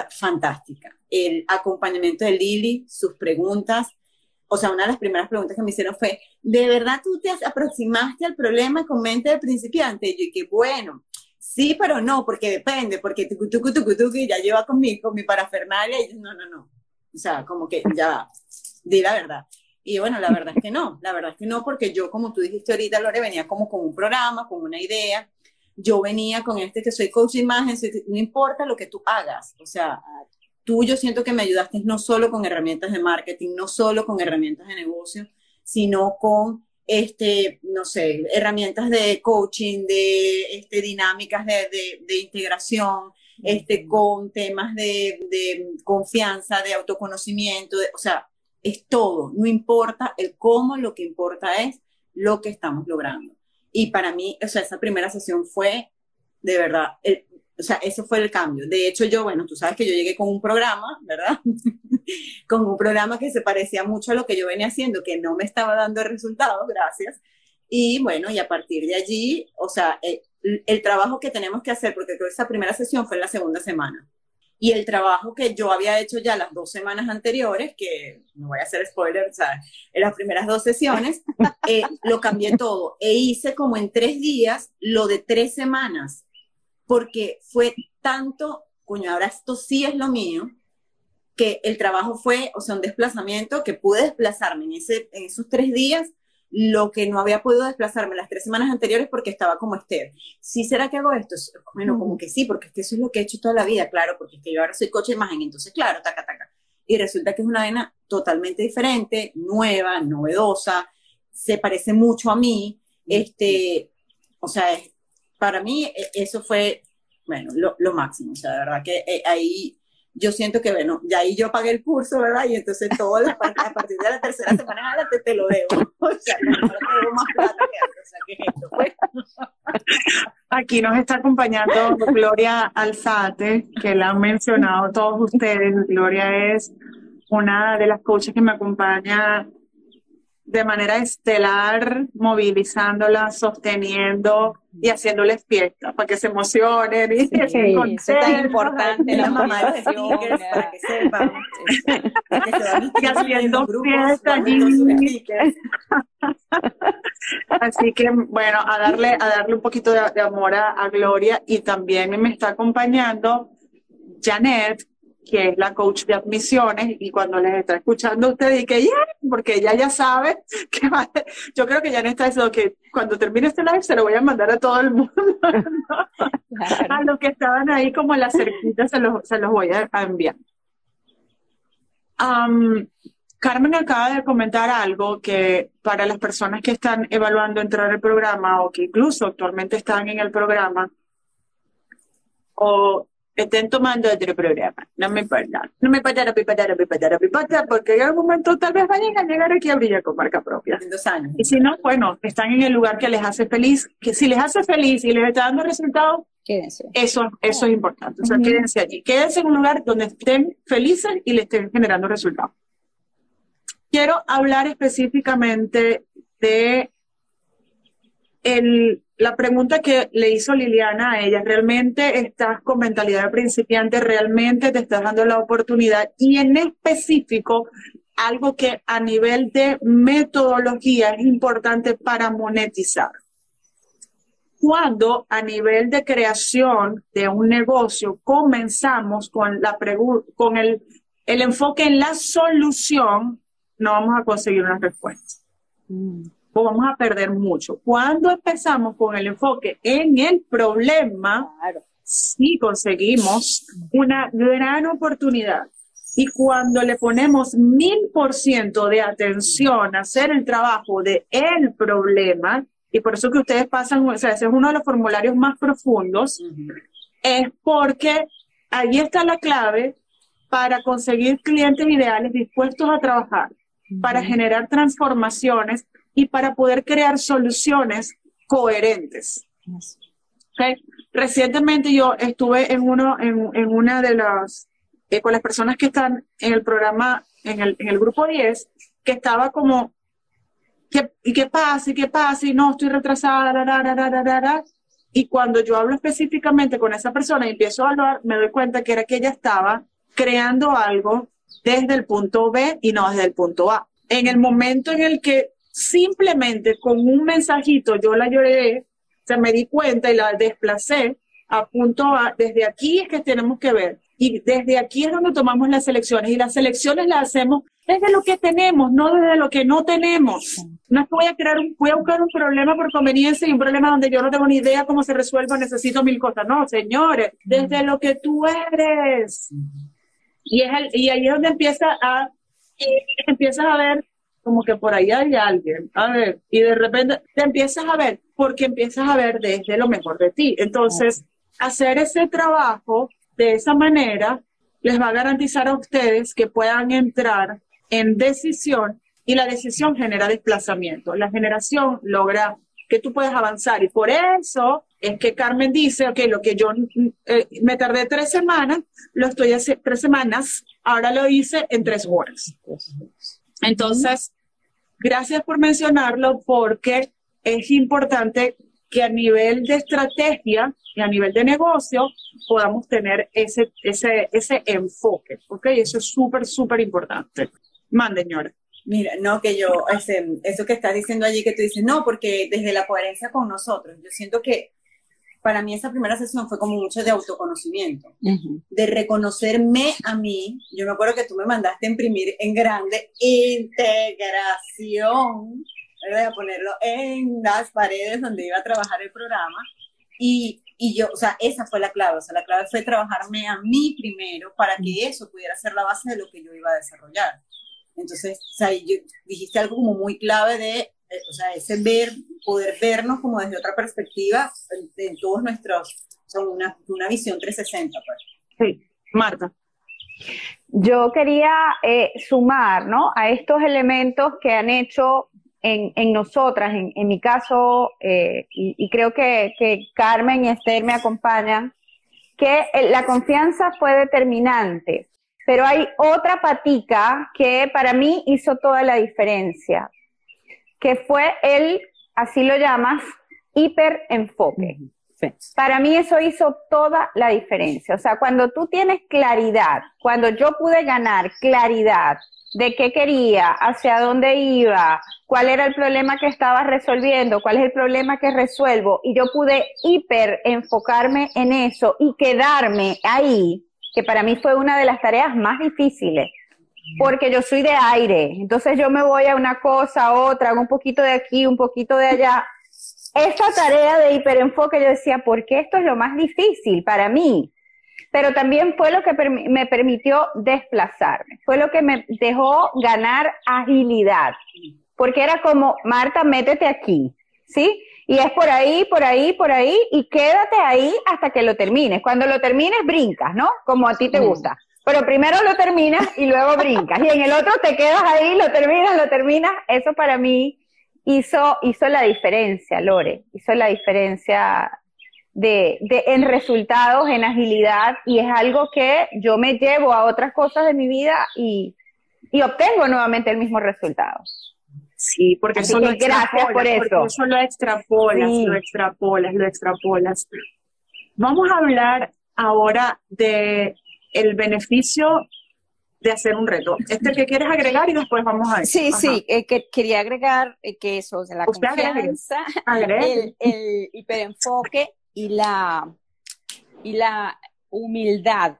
fantástica. El acompañamiento de Lili, sus preguntas, o sea, una de las primeras preguntas que me hicieron fue, ¿de verdad tú te aproximaste al problema con mente de principiante? Y yo, que bueno, sí, pero no, porque depende, porque tucu, tucu, tucu, tucu, ya lleva conmigo, con mi parafernalia, y no, no, no. O sea, como que ya di la verdad. Y bueno, la verdad es que no, la verdad es que no, porque yo, como tú dijiste ahorita, Lore, venía como con un programa, con una idea. Yo venía con este que soy coach de imagen, no importa lo que tú hagas, o sea, tú yo siento que me ayudaste no solo con herramientas de marketing, no solo con herramientas de negocio, sino con este, no sé, herramientas de coaching, de este, dinámicas de, de, de integración, este, con temas de, de confianza, de autoconocimiento, de, o sea, es todo, no importa el cómo, lo que importa es lo que estamos logrando. Y para mí, o sea, esa primera sesión fue de verdad, o sea, ese fue el cambio. De hecho, yo, bueno, tú sabes que yo llegué con un programa, ¿verdad? *laughs* con un programa que se parecía mucho a lo que yo venía haciendo, que no me estaba dando resultados, gracias. Y bueno, y a partir de allí, o sea, el, eh, el trabajo que tenemos que hacer, porque creo que esa primera sesión fue en la segunda semana y el trabajo que yo había hecho ya las dos semanas anteriores, que no voy a hacer spoiler, o sea, en las primeras dos sesiones, *laughs* eh, lo cambié todo e hice como en tres días lo de tres semanas, porque fue tanto, coño, ahora esto sí es lo mío, que el trabajo fue, o sea, un desplazamiento que pude desplazarme en, ese, en esos tres días lo que no había podido desplazarme las tres semanas anteriores porque estaba como Esther. ¿Sí será que hago esto? Bueno, como que sí, porque es que eso es lo que he hecho toda la vida, claro, porque es que yo ahora soy coche de imagen, entonces claro, taca, taca. Y resulta que es una vena totalmente diferente, nueva, novedosa, se parece mucho a mí, este, o sea, para mí e, eso fue, bueno, lo, lo máximo, o sea, de verdad que eh, ahí yo siento que, bueno, ya ahí yo pagué el curso, ¿verdad? Y entonces todo a partir de la tercera semana adelante te lo debo. *laughs* O sea, no te debo más plata que antes. O sea, ¿qué es esto? Pues? Aquí nos está acompañando Gloria Alzate, que la han mencionado todos ustedes. Gloria es una de las coaches que me acompaña de manera estelar, movilizándola, sosteniendo y haciéndoles fiesta para que se emocionen y sí, eso es importante la *laughs* mamá de para que sepan. *laughs* Y haciendo fiesta *laughs* así que bueno a darle a darle un poquito de, amor a, a Gloria y también me está acompañando Janet que es la coach de admisiones, y cuando les está escuchando usted y que yeah, porque ella ya sabe *laughs* que va, yo creo que ya no está diciendo que cuando termine este live se lo voy a mandar a todo el mundo, *laughs* a los que estaban ahí como en la cerquita se los, se los voy a, enviar. Carmen acaba de comentar algo que para las personas que están evaluando entrar al programa o que incluso actualmente están en el programa, o estén tomando otro programa. No me importa. No me importa, no me importa, no me importa, no me importa, porque en algún momento tal vez vayan a llegar aquí a brillar con marca propia. En dos años. Y si no, bueno, están en el lugar que les hace feliz, que si les hace feliz y les está dando resultados, quédense. Eso, eso es importante. O sea, quédense allí. Quédense en un lugar donde estén felices y les estén generando resultados. Quiero hablar específicamente de el la pregunta que le hizo Liliana a ella, ¿realmente estás con mentalidad de principiante? ¿Realmente te estás dando la oportunidad? Y en específico, algo que a nivel de metodología es importante para monetizar. cuando a nivel de creación de un negocio comenzamos con, la con el, el enfoque en la solución, no vamos a conseguir una respuesta. Mm. O vamos a perder mucho. Cuando empezamos con el enfoque en el problema, sí conseguimos una gran oportunidad. Y cuando le ponemos mil por ciento de atención a hacer el trabajo de el problema, y por eso que ustedes pasan, o sea, ese es uno de los formularios más profundos, es porque ahí está la clave para conseguir clientes ideales dispuestos a trabajar, para generar transformaciones y para poder crear soluciones coherentes. Recientemente yo estuve en, uno, en, en una de las, eh, con las personas que están en el programa, en el, en el grupo 10, que estaba como ¿y qué pasa? ¿Y qué pasa? Y no, estoy retrasada, y cuando yo hablo específicamente con esa persona y empiezo a hablar, me doy cuenta que era que ella estaba creando algo desde el punto B y no desde el punto A. En el momento en el que simplemente con un mensajito yo la lloré, se me di cuenta y la desplacé a punto A, desde aquí es que tenemos que ver. Y desde aquí es donde tomamos las elecciones. Y las elecciones las hacemos desde lo que tenemos, no desde lo que no tenemos. No es que voy a crear un, voy a buscar un problema por conveniencia y un problema donde yo no tengo ni idea cómo se resuelva, necesito mil cosas. No, señores, desde lo que tú eres. Y, es y ahí es donde empieza a, empiezas a ver como que por ahí hay alguien, a ver, y de repente te empiezas a ver, porque empiezas a ver desde lo mejor de ti. Entonces, hacer ese trabajo de esa manera les va a garantizar a ustedes que puedan entrar en decisión y la decisión genera desplazamiento. La generación logra que tú puedas avanzar y por eso es que Carmen dice, ok, lo que yo eh, me tardé tres semanas, lo estoy haciendo tres semanas, ahora lo hice en tres horas. Entonces, gracias por mencionarlo porque es importante que a nivel de estrategia y a nivel de negocio podamos tener ese, ese, ese enfoque, ¿ok? Eso es súper, súper importante. Mande, señora. Mira, no, que yo, ese, eso que estás diciendo allí, que tú dices, no, porque desde la coherencia con nosotros, yo siento que para mí esa primera sesión fue como mucho de autoconocimiento, de reconocerme a mí. Yo me acuerdo que tú me mandaste a imprimir en grande integración, ¿verdad? a ponerlo en las paredes donde iba a trabajar el programa. Y, y, yo, o sea, esa fue la clave, o sea, la clave fue trabajarme a mí primero para que eso pudiera ser la base de lo que yo iba a desarrollar. Entonces, o sea, dijiste algo como muy clave de, o sea, ese ver, poder vernos como desde otra perspectiva en, todos nuestros, son una, una visión 360. Pues. Sí, Marta. Yo quería eh, sumar, ¿no? A estos elementos que han hecho en, en nosotras, en, en, mi caso, eh, y, y, creo que, que Carmen y Esther me acompañan, que la confianza fue determinante. Pero hay otra patica que para mí hizo toda la diferencia, que fue el, así lo llamas, hiperenfoque. Para mí eso hizo toda la diferencia. O sea, cuando tú tienes claridad, cuando yo pude ganar claridad de qué quería, hacia dónde iba, cuál era el problema que estaba resolviendo, cuál es el problema que resuelvo, y yo pude hiper enfocarme en eso y quedarme ahí, que para mí fue una de las tareas más difíciles, porque yo soy de aire, entonces yo me voy a una cosa, a otra, un poquito de aquí, un poquito de allá. Esa tarea de hiperenfoque yo decía, ¿por qué esto es lo más difícil para mí? Pero también fue lo que me permitió desplazarme, fue lo que me dejó ganar agilidad, porque era como, Marta, métete aquí, ¿sí? Y es por ahí, por ahí, por ahí, y quédate ahí hasta que lo termines. Cuando lo termines, brincas, ¿no? Como a ti te gusta. Pero primero lo terminas y luego *laughs* brincas. Y en el otro te quedas ahí, lo terminas, lo terminas. Eso para mí hizo, hizo la diferencia, Lore. Hizo la diferencia de, de, en resultados, en agilidad, y es algo que yo me llevo a otras cosas de mi vida y, y obtengo nuevamente el mismo resultado. Sí, porque eso lo gracias por eso. eso lo extrapolas, lo extrapolas, lo extrapolas. Vamos a hablar ahora de el beneficio de hacer un reto. Este que quieres agregar y después vamos a Sí, sí, eh, que quería agregar eh, que eso, o sea, la confianza, el, el hiperenfoque y la, y la humildad,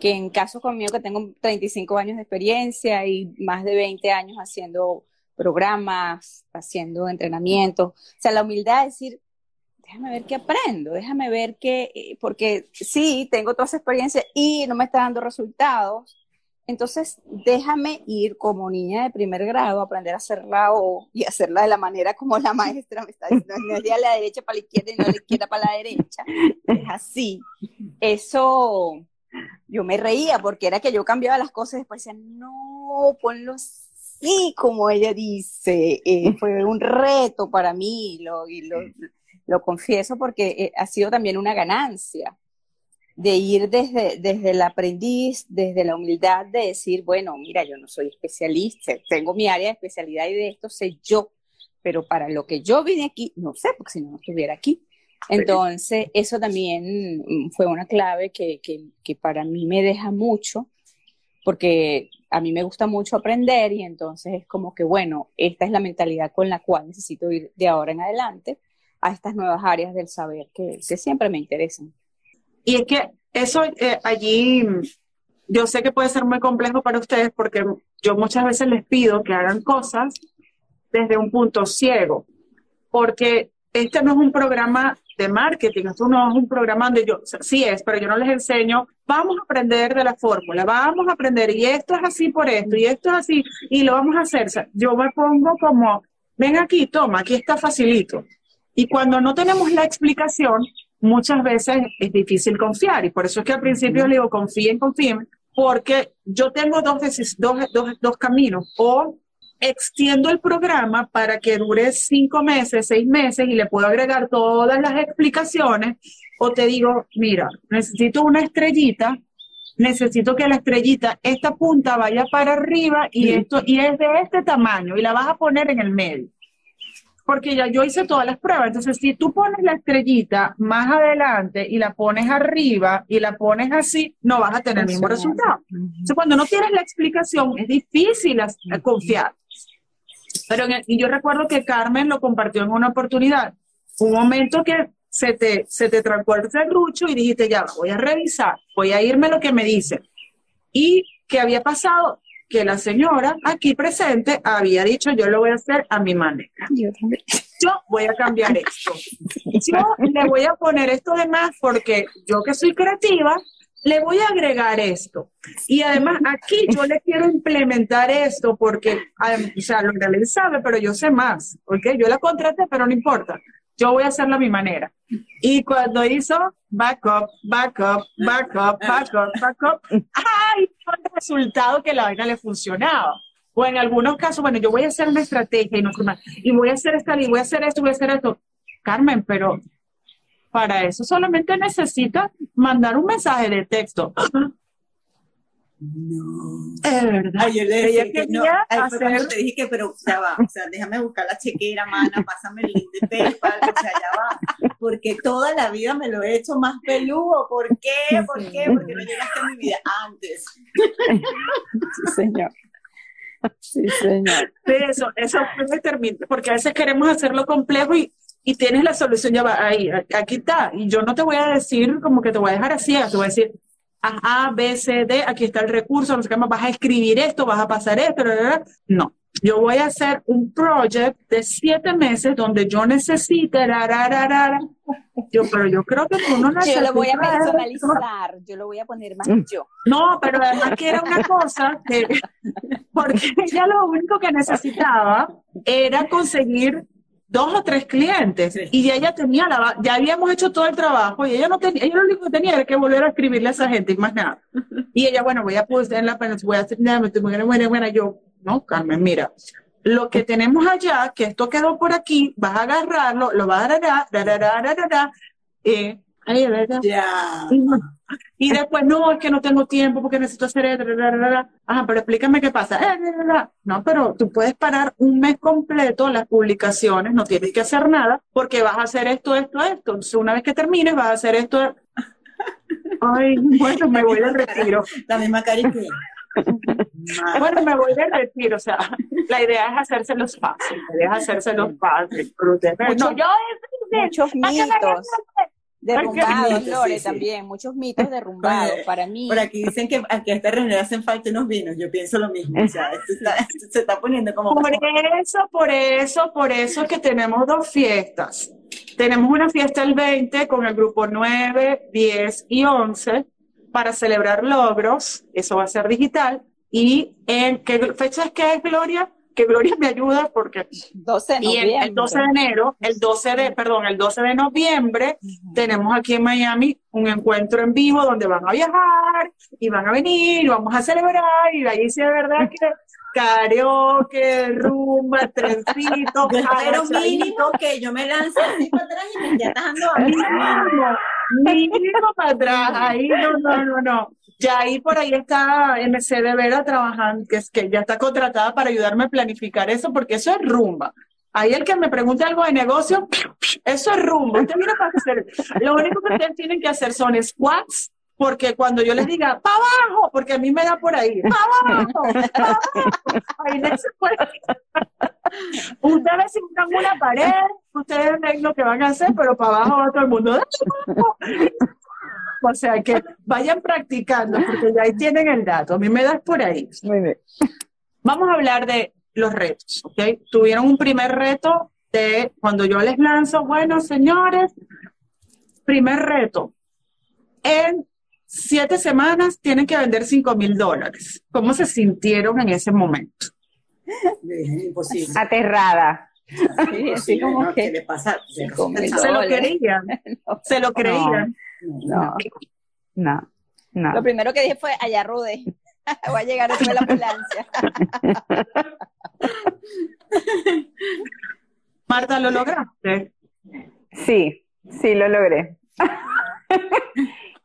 que en caso conmigo que tengo 35 años de experiencia y más de 20 años haciendo programas, haciendo entrenamientos, o sea, la humildad de decir, déjame ver qué aprendo, déjame ver qué, eh, porque sí, tengo toda esa experiencia y no me está dando resultados, entonces, déjame ir como niña de primer grado, aprender a hacerla O y hacerla de la manera como la maestra me está diciendo, no es de la derecha para la izquierda y no de la izquierda para la derecha, es así. Eso, yo me reía porque era que yo cambiaba las cosas y después decía, no, ponlo así como ella dice. Eh, fue un reto para mí lo, y lo, lo confieso porque eh, ha sido también una ganancia de ir desde, desde el aprendiz, desde la humildad de decir, bueno, mira, yo no soy especialista, tengo mi área de especialidad y de esto sé yo, pero para lo que yo vine aquí, no sé, porque si no, no estuviera aquí. Entonces, eso también fue una clave que, que, que para mí me deja mucho, porque a mí me gusta mucho aprender y entonces es como que, bueno, esta es la mentalidad con la cual necesito ir de ahora en adelante a estas nuevas áreas del saber que, siempre me interesan. Y es que eso eh, allí, yo sé que puede ser muy complejo para ustedes porque yo muchas veces les pido que hagan cosas desde un punto ciego, porque este no es un programa de marketing, esto no es un programa donde yo, sí es, pero yo no les enseño, vamos a aprender de la fórmula, vamos a aprender, y esto es así por esto, y esto es así, y lo vamos a hacer. yo me pongo como, ven aquí, toma, aquí está facilito. Y cuando no tenemos la explicación, muchas veces es difícil confiar y por eso es que al principio le digo confíen, confíen, porque yo tengo dos, dos, dos, dos caminos. O extiendo el programa para que dure cinco meses, seis meses y le puedo agregar todas las explicaciones. O te digo, mira, necesito una estrellita, necesito que la estrellita, esta punta vaya para arriba y esto, y es de este tamaño y la vas a poner en el medio porque ya yo hice todas las pruebas. Entonces, si tú pones la estrellita más adelante y la pones arriba y la pones así, no vas a tener el mismo resultado. Entonces, cuando no tienes la explicación, es difícil confiar. Pero y yo recuerdo que Carmen lo compartió en una oportunidad. Un momento que se te, se te trancó el serrucho y dijiste, ya, voy a revisar, voy a irme lo que me dice. ¿Y qué había pasado? Que la señora aquí presente había dicho, yo lo voy a hacer a mi manera. Yo, voy a cambiar esto. Yo le voy a poner esto de más porque yo que soy creativa, le voy a agregar esto. Y además aquí yo le quiero implementar esto porque, o sea, lo que sabe, pero yo sé más, ¿ok? Yo la contraté, pero no importa yo voy a hacerlo a mi manera. Y cuando hizo backup, backup, backup, backup, backup, ¡ay! Fue el resultado que la vaina le funcionaba. O en algunos casos, bueno, yo voy a hacer una estrategia y, no, y voy a hacer esta, y voy a hacer esto, voy a hacer esto. Carmen, pero para eso solamente necesita mandar un mensaje de texto. No. Es verdad. yo le decía que no. Hacer... te dije que, pero, ya va, o sea, déjame buscar la chequera, mana, pásame el link de PayPal, o sea, ya va. Porque toda la vida me lo he hecho más peludo. ¿Por qué? ¿Por qué? Porque no llegaste a mi vida antes. Sí, señor. Sí, señor. eso, eso termina, porque a veces queremos hacerlo complejo y, y tienes la solución ya va ahí, aquí está. Y yo no te voy a decir como que te voy a dejar así, te voy a decir, a, B, C, D, aquí está el recurso, no sé qué más, vas a escribir esto, vas a pasar esto, no. Yo voy a hacer un project de siete meses donde yo necesite, yo, pero yo creo que tú no necesitas. *laughs* Yo lo voy a personalizar, yo lo voy a poner más mm. yo. No, pero además que era una cosa que, *laughs* porque ella lo único que necesitaba era conseguir dos o tres clientes. Y ya ella tenía la, ya habíamos hecho todo el trabajo y ella no tenía, ella lo único que tenía era que volver a escribirle a esa gente y más nada. *laughs* Y ella, bueno, voy a poner la pena, voy a hacer, bueno, bueno, bueno, yo, no, Carmen, mira, lo que tenemos allá, que esto quedó por aquí, vas a agarrarlo, lo vas a dar, dar, dar, dar, dar, ahí, ¿verdad? Ya. Y después, no, es que no tengo tiempo porque necesito hacer esto. Ajá, pero explícame qué pasa. Eh, no, pero tú puedes parar un mes completo las publicaciones, no tienes que hacer nada porque vas a hacer esto, esto, esto. Entonces, una vez que termines, vas a hacer esto. Ay, bueno, me voy al retiro. La misma cari que Bueno, me voy a decir, o sea, la idea es hacérselos fácil, la idea es hacérselos fácil. Mucho- No, yo Muchos mitos derrumbados, Lore, sí, sí. también, muchos mitos derrumbados. Oye, Para mí, Por aquí dicen que aquí a esta reunión hacen falta unos vinos. Yo pienso lo mismo. O sea, esto está- esto se está poniendo como. Por eso, por eso, por eso es que tenemos dos fiestas. Tenemos una fiesta el 20 con el grupo 9, 10 y 11 para celebrar logros. Eso va a ser digital. ¿Y en qué fecha es que es, Gloria? Que Gloria me ayuda porque 12 de y el, el 12 de enero, el 12 de, perdón, el 12 de noviembre, tenemos aquí en Miami un encuentro en vivo donde van a viajar y van a venir, y vamos a celebrar, y ahí sí es verdad que karaoke, rumba, trencito, abrazadito, mínimo que yo me lance así para atrás y me esté atajando a mí. mínimo para atrás, ahí no, no, no, no. Ya ahí por ahí está MC de Vera trabajando, que es que ya está contratada para ayudarme a planificar eso, porque eso es rumba. Ahí el que me pregunte algo de negocio, eso es rumba. Usted mira para hacer. Lo único que ustedes tienen que hacer son squats, porque cuando yo les diga para abajo, porque a mí me da por ahí, para abajo, pa' abajo, ahí no se puede. Ustedes sientan una pared, ustedes ven lo que van a hacer, pero para abajo va todo el mundo. O sea que vayan practicando, porque ya ahí tienen el dato. A mí me das por ahí. Muy bien. Vamos a hablar de los retos, ¿ok? Tuvieron un primer reto de cuando yo les lanzo, bueno, señores, primer reto. En siete semanas tienen que vender cinco mil dólares. ¿Cómo se sintieron en ese momento? Imposible. Aterrada. Sí, *laughs* así Imposible, como ¿no? ¿Qué que le pasa? Se lo creían, se lo *laughs* creían. No, no, no. Lo primero que dije fue, allá Rude, *laughs* voy a llegar después de la ambulancia. Marta, ¿lo lograste? Sí, sí lo logré.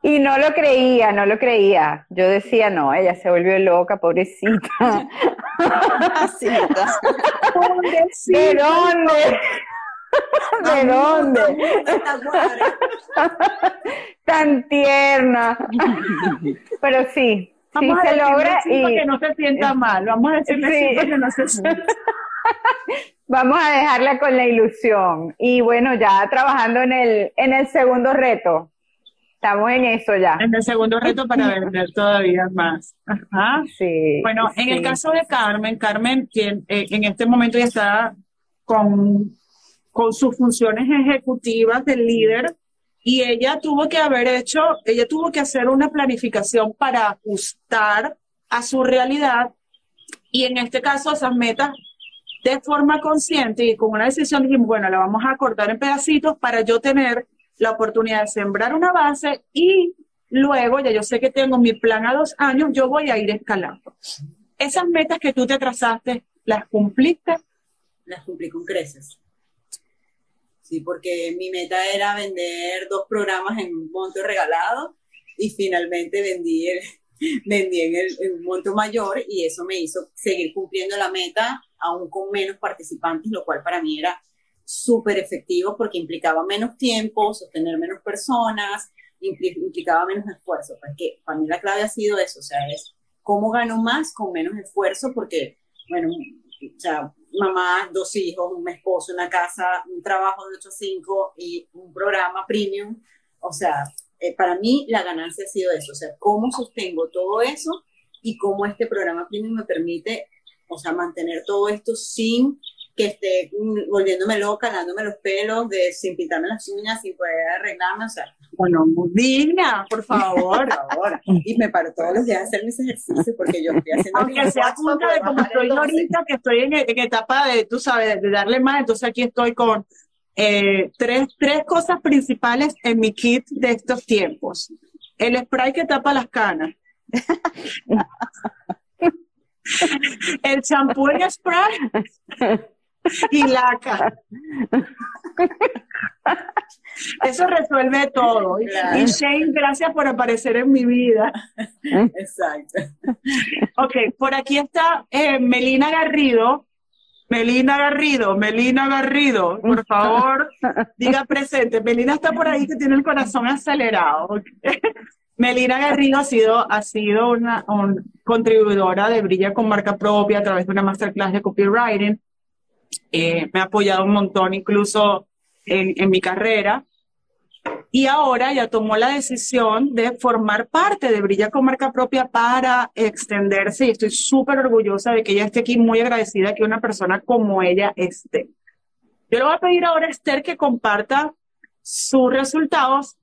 Y no lo creía, no lo creía. Yo decía, no, ella se volvió loca, pobrecita. ¿verdad? ¿De dónde? ¿De dónde? Tan tierna. Pero sí, sí Vamos a se logra para y que no se sienta mal. Vamos a decirle sí Sí. para que no se sienta *laughs* vamos a dejarla con la ilusión. Y bueno, ya trabajando en el, en el segundo reto. Estamos en eso ya. En el segundo reto para *laughs* vender todavía más. Ajá. Sí. Bueno, en el sí. caso de Carmen, Carmen tiene- eh, en este momento ya está con, con sus funciones ejecutivas de líder y ella tuvo que haber hecho, ella tuvo que hacer una planificación para ajustar a su realidad y en este caso esas metas de forma consciente y con una decisión dijimos, bueno, la vamos a cortar en pedacitos para yo tener la oportunidad de sembrar una base y luego, ya yo sé que tengo mi plan a dos años, yo voy a ir escalando. Esas metas que tú te trazaste, ¿las cumpliste? Las cumplí con creces. Sí, porque mi meta era vender dos programas en un monto regalado y finalmente vendí, el, *laughs* vendí en, un monto mayor y eso me hizo seguir cumpliendo la meta aún con menos participantes, lo cual para mí era súper efectivo porque implicaba menos tiempo, sostener menos personas, impli- implicaba menos esfuerzo. Pues que para mí la clave ha sido eso, o sea, es cómo gano más con menos esfuerzo porque, bueno, o sea, mamá, dos hijos, un esposo, una casa, un trabajo de 8 a 5 y un programa premium. O sea, eh, para mí la ganancia ha sido eso, o sea, cómo sostengo todo eso y cómo este programa premium me permite, o sea, mantener todo esto sin que esté volviéndome loca, dándome los pelos, de, sin pintarme las uñas, sin poder arreglarme, o sea, Bueno, digna, por favor. *laughs* Y me paro todos los días a hacer mis ejercicios porque yo estoy haciendo Aunque sea punta de como estoy 12. ahorita, que estoy en, en etapa de, tú sabes, de darle más, entonces aquí estoy con eh, tres, tres cosas principales en mi kit de estos tiempos. El spray que tapa las canas. *laughs* El champú en spray *laughs* *laughs* y laca. *laughs* Eso resuelve todo. Claro. Y Shane, gracias por aparecer en mi vida. *laughs* Exacto. Ok, por aquí está eh, Melina Garrido. Melina Garrido, Melina Garrido, por favor, diga presente. Melina está por ahí que tiene el corazón acelerado. Melina Garrido ha sido, ha sido una contribuidora de Brilla con marca propia a través de una masterclass de copywriting. Eh, me ha apoyado un montón incluso en, mi carrera. Y ahora ya tomó la decisión de formar parte de Brilla con marca propia para extenderse y estoy súper orgullosa de que ella esté aquí, muy agradecida que una persona como ella esté. Yo le voy a pedir ahora a Esther que comparta sus resultados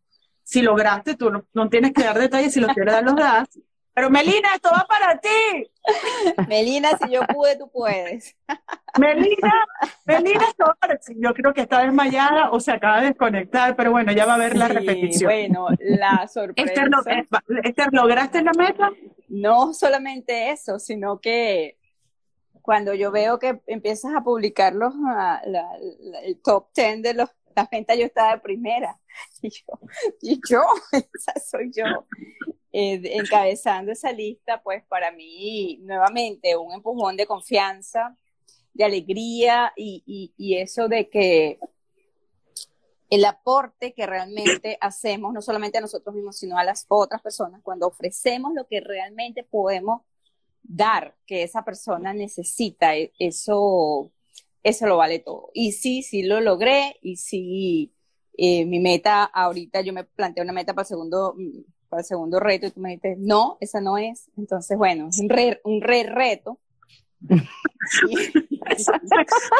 si lograste, tú no, tienes que dar detalles, si los quieres dar, los das. Pero Melina, esto va para ti. *laughs* Melina, si yo pude, tú puedes. *laughs* Melina, Melina, esto va para ti. Yo creo que está desmayada o se acaba de desconectar, pero bueno, ya va a ver la repetición. Bueno, la *laughs* sorpresa. Esther, ¿lograste la meta? No solamente eso, sino que cuando yo veo que empiezas a publicar los, ah, el top 10 de los la venta yo estaba de primera. Y yo, y yo esa soy yo, eh, encabezando esa lista, pues para mí, nuevamente, un empujón de confianza, de alegría y, y, eso de que el aporte que realmente hacemos, no solamente a nosotros mismos, sino a las otras personas, cuando ofrecemos lo que realmente podemos dar, que esa persona necesita, e, eso eso lo vale todo. Y sí, sí lo logré y sí, eh, mi meta ahorita, yo me planteé una meta para el segundo, para el segundo reto y tú me dijiste, no, esa no es. Entonces, bueno, es un re, un re reto. *laughs*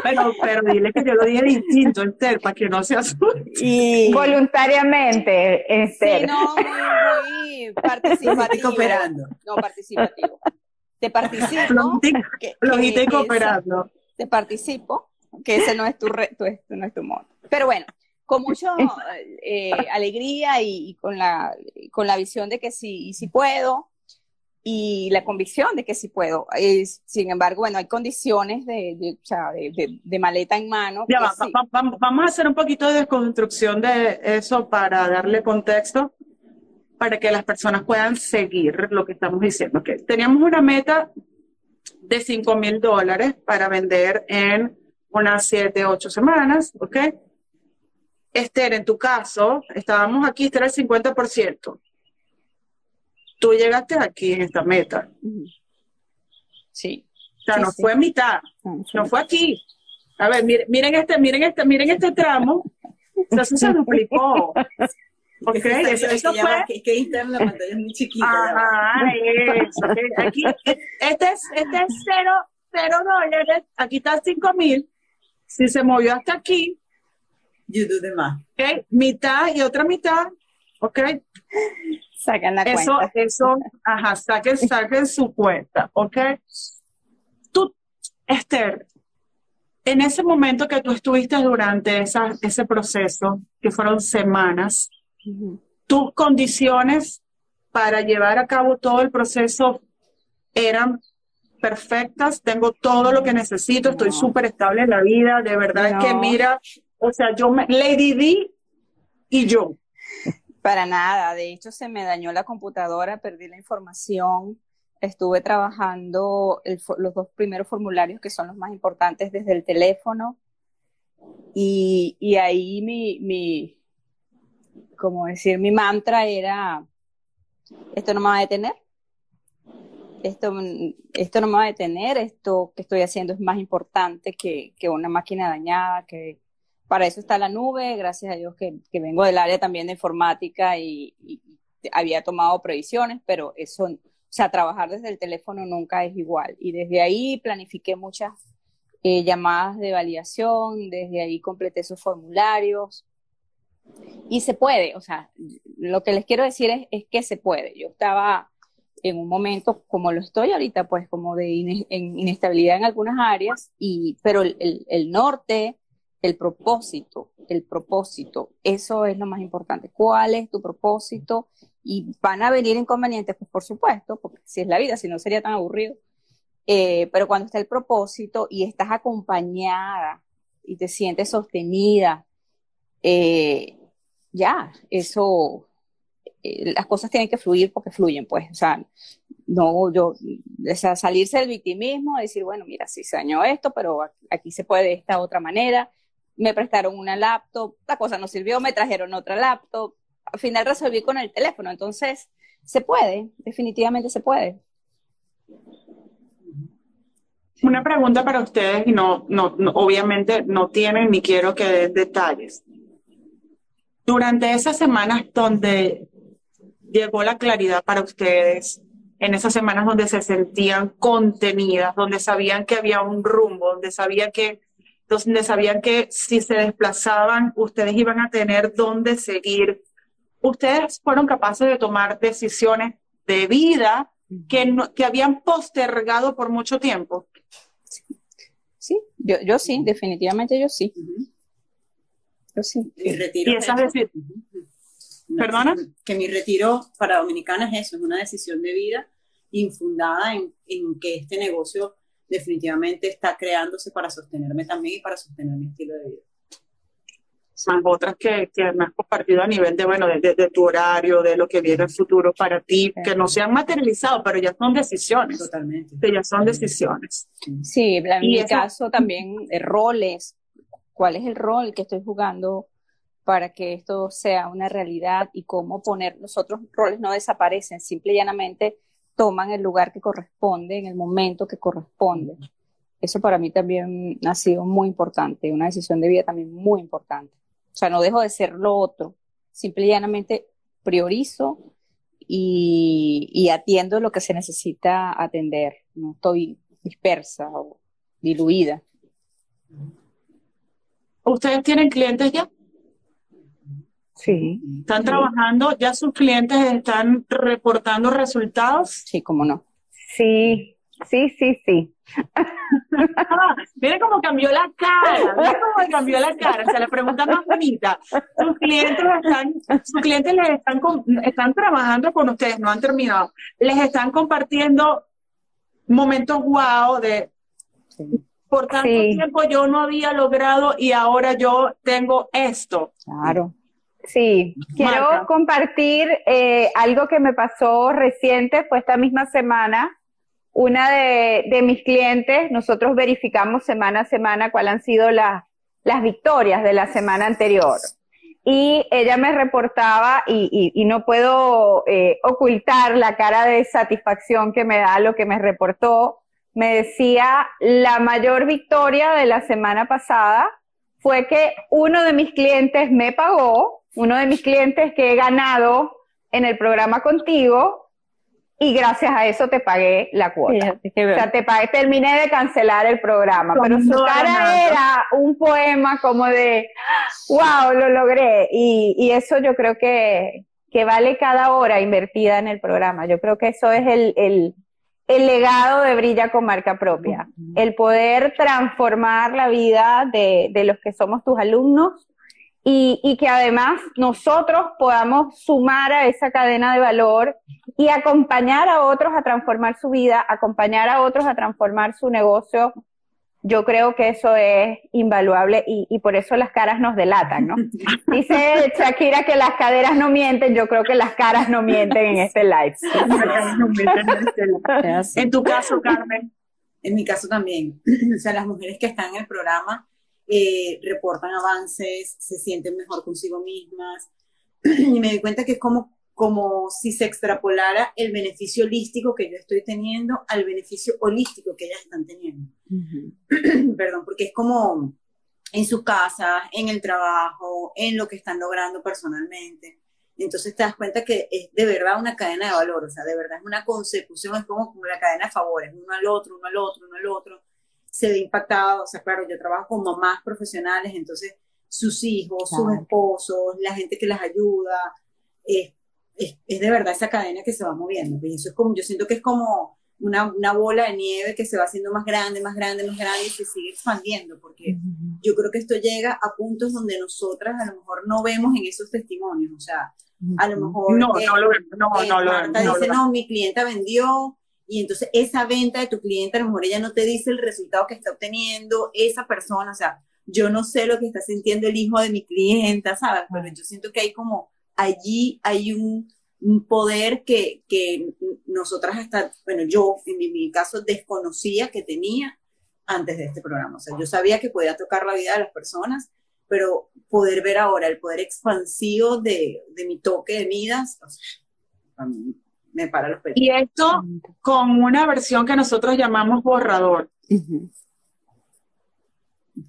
pero, pero dile que yo lo dije distinto, Esther, para que no se asuste. Y... Voluntariamente, Esther. Sí, no, muy, muy participativo. cooperando. No, participativo. Te participo. Flojita y cooperando te participo, que ese no es tu, re, tu, no es tu modo. Pero bueno, con mucha eh, alegría y, con, la, con la visión de que sí, sí puedo y la convicción de que sí puedo. sin embargo, bueno, hay condiciones de, de, o sea, de, de maleta en mano. Ya va, vamos a hacer un poquito de desconstrucción de eso para darle contexto, para que las personas puedan seguir lo que estamos diciendo. Que teníamos una meta de 5 mil dólares para vender en unas 7, 8 semanas, ¿ok? Esther, en tu caso, estábamos aquí, este era el 50%. Tú llegaste aquí en esta meta. Sí. O sea, no fue mitad, no fue aquí. A ver, miren, miren este, miren este, miren este tramo. Eso se duplicó. *laughs* Ok, eso, eso fue. Que, que Instagram la pantalla es muy chiquita. Ajá, eso. Aquí, este es, este es cero, cero dólares. Aquí está cinco mil. Si se movió hasta aquí. YouTube de más. Ok, mitad y otra mitad. Ok. Sacan la eso, cuenta. Eso, ajá, saquen, saquen su cuenta. Ok. Tú, Esther, en ese momento que tú estuviste durante esa, ese proceso, que fueron semanas, tus condiciones para llevar a cabo todo el proceso eran perfectas, tengo todo lo que necesito, estoy súper estable en la vida, de verdad es que mira, o sea, yo me, Lady D y yo. Para nada, de hecho se me dañó la computadora, perdí la información, estuve trabajando los dos primeros formularios que son los más importantes desde el teléfono. Y, y ahí mi, mi, como decir, mi mantra era, esto no me va a detener, esto, esto no me va a detener, esto que estoy haciendo es más importante que, que una máquina dañada, que para eso está la nube, gracias a Dios que, que vengo del área también de informática y, había tomado previsiones, pero eso, o sea, trabajar desde el teléfono nunca es igual. Y desde ahí planifiqué muchas eh, llamadas de validación, desde ahí completé esos formularios, y se puede, o sea, lo que les quiero decir es, es que se puede. Yo estaba en un momento como lo estoy ahorita, pues como de inestabilidad en algunas áreas, y, pero el, el, norte, el propósito, el propósito, eso es lo más importante. ¿Cuál es tu propósito? Y van a venir inconvenientes, pues por supuesto, porque si es la vida, si no sería tan aburrido. Eh, pero cuando está el propósito y estás acompañada y te sientes sostenida, eh, ya, eso, eh, las cosas tienen que fluir porque fluyen, pues, o sea, no, yo, o sea, salirse del victimismo, decir, bueno, mira, sí se dañó esto, pero aquí se puede de esta otra manera, me prestaron una laptop, la cosa no sirvió, me trajeron otra laptop, al final resolví con el teléfono, entonces, se puede, definitivamente se puede. Una pregunta para ustedes y no, no, obviamente no tienen ni quiero que den detalles. Durante esas semanas donde llegó la claridad para ustedes, en esas semanas donde se sentían contenidas, donde sabían que había un rumbo, donde sabían que, donde sabían que si se desplazaban, ustedes iban a tener dónde seguir. Ustedes fueron capaces de tomar decisiones de vida que, que habían postergado por mucho tiempo. Sí, yo, yo sí, definitivamente yo sí. Yo sí. Mi retiro y esas decir, ¿Perdona? Que mi retiro para Dominicana es eso, es una decisión de vida infundada en, en que este negocio definitivamente está creándose para sostenerme también y para sostener mi estilo de vida más otras que, que me has compartido a nivel de, bueno, de, de, tu horario, de lo que viene el futuro para ti, que no se han materializado, pero ya son decisiones. Totalmente. Que ya son decisiones. Sí, en mi caso también, eh, roles. ¿Cuál es el rol que estoy jugando para que esto sea una realidad y cómo poner, los otros roles no desaparecen, simple y llanamente toman el lugar que corresponde en el momento que corresponde. Eso para mí también ha sido muy importante, una decisión de vida también muy importante. O sea, no dejo de ser lo otro, simple y llanamente priorizo y, atiendo lo que se necesita atender. No estoy dispersa o diluida. ¿Ustedes tienen clientes ya? Sí. ¿Están trabajando? ¿Ya sus clientes están reportando resultados? Sí, cómo no. Sí, sí, sí, sí. *laughs* Miren cómo cambió la cara, miren cómo *laughs* cambió la cara. O sea, la pregunta más bonita. Sus clientes están, sus clientes les están, están trabajando con ustedes, no han terminado. Les están compartiendo momentos guau de por tanto tiempo yo no había logrado y ahora yo tengo esto. Claro. Sí, quiero compartir eh, algo que me pasó reciente, fue esta misma semana. Una de, mis clientes, nosotros verificamos semana a semana cuáles han sido las victorias de la semana anterior. Y ella me reportaba, y, no puedo eh, ocultar la cara de satisfacción que me da lo que me reportó, me decía, la mayor victoria de la semana pasada fue que uno de mis clientes me pagó, uno de mis clientes que he ganado en el programa contigo, y gracias a eso te pagué la cuota. o sea, te pagué, terminé de cancelar el programa, pero su cara era un poema como de, wow, lo logré. Y, y eso yo creo que, que, vale cada hora invertida en el programa. Yo creo que eso es el, el, el legado de Brilla con marca propia. El poder transformar la vida de, de los que somos tus alumnos y, y, que además nosotros podamos sumar a esa cadena de valor y acompañar a otros a transformar su vida, acompañar a otros a transformar su negocio. Yo creo que eso es invaluable y, y por eso las caras nos delatan, ¿no? *laughs* Dice Shakira que las caderas no mienten, yo creo que las caras no mienten en este live. *laughs* en tu caso, Carmen. En mi caso también. *clears throat* O sea, las mujeres que están en el programa eh, reportan avances, se sienten mejor consigo mismas. *clears throat* Y me di cuenta que es como, como si se extrapolara el beneficio holístico que yo estoy teniendo al beneficio holístico que ellas están teniendo. *clears throat* Perdón, porque es como en su casa, en el trabajo, en lo que están logrando personalmente. Entonces te das cuenta que es de verdad una cadena de valor, o sea, de verdad es una consecución, es como, como la cadena de favores, uno al otro, uno al otro, uno al otro se ve impactado, o sea, claro, yo trabajo con mamás profesionales, entonces sus hijos, sus esposos, la gente que las ayuda, es, es, de verdad esa cadena que se va moviendo. Y eso es como, yo siento que es como una, una, bola de nieve que se va haciendo más grande, más grande, más grande y se sigue expandiendo, porque yo creo que esto llega a puntos donde nosotras a lo mejor no vemos en esos testimonios, o sea, a lo mejor... No, no lo vemos, no, no, lo vemos. dice, no, mi clienta vendió y entonces esa venta de tu cliente, a lo mejor ella no te dice el resultado que está obteniendo esa persona, o sea, yo no sé lo que está sintiendo el hijo de mi clienta, ¿sabes? Pero yo siento que hay como, allí hay un, un poder que, que nosotras hasta, bueno, yo en mi, mi, caso desconocía que tenía antes de este programa. O sea, yo sabía que podía tocar la vida de las personas, pero poder ver ahora el poder expansivo de, de mi toque de Midas, o sea, me para los. Y esto con una versión que nosotros llamamos borrador.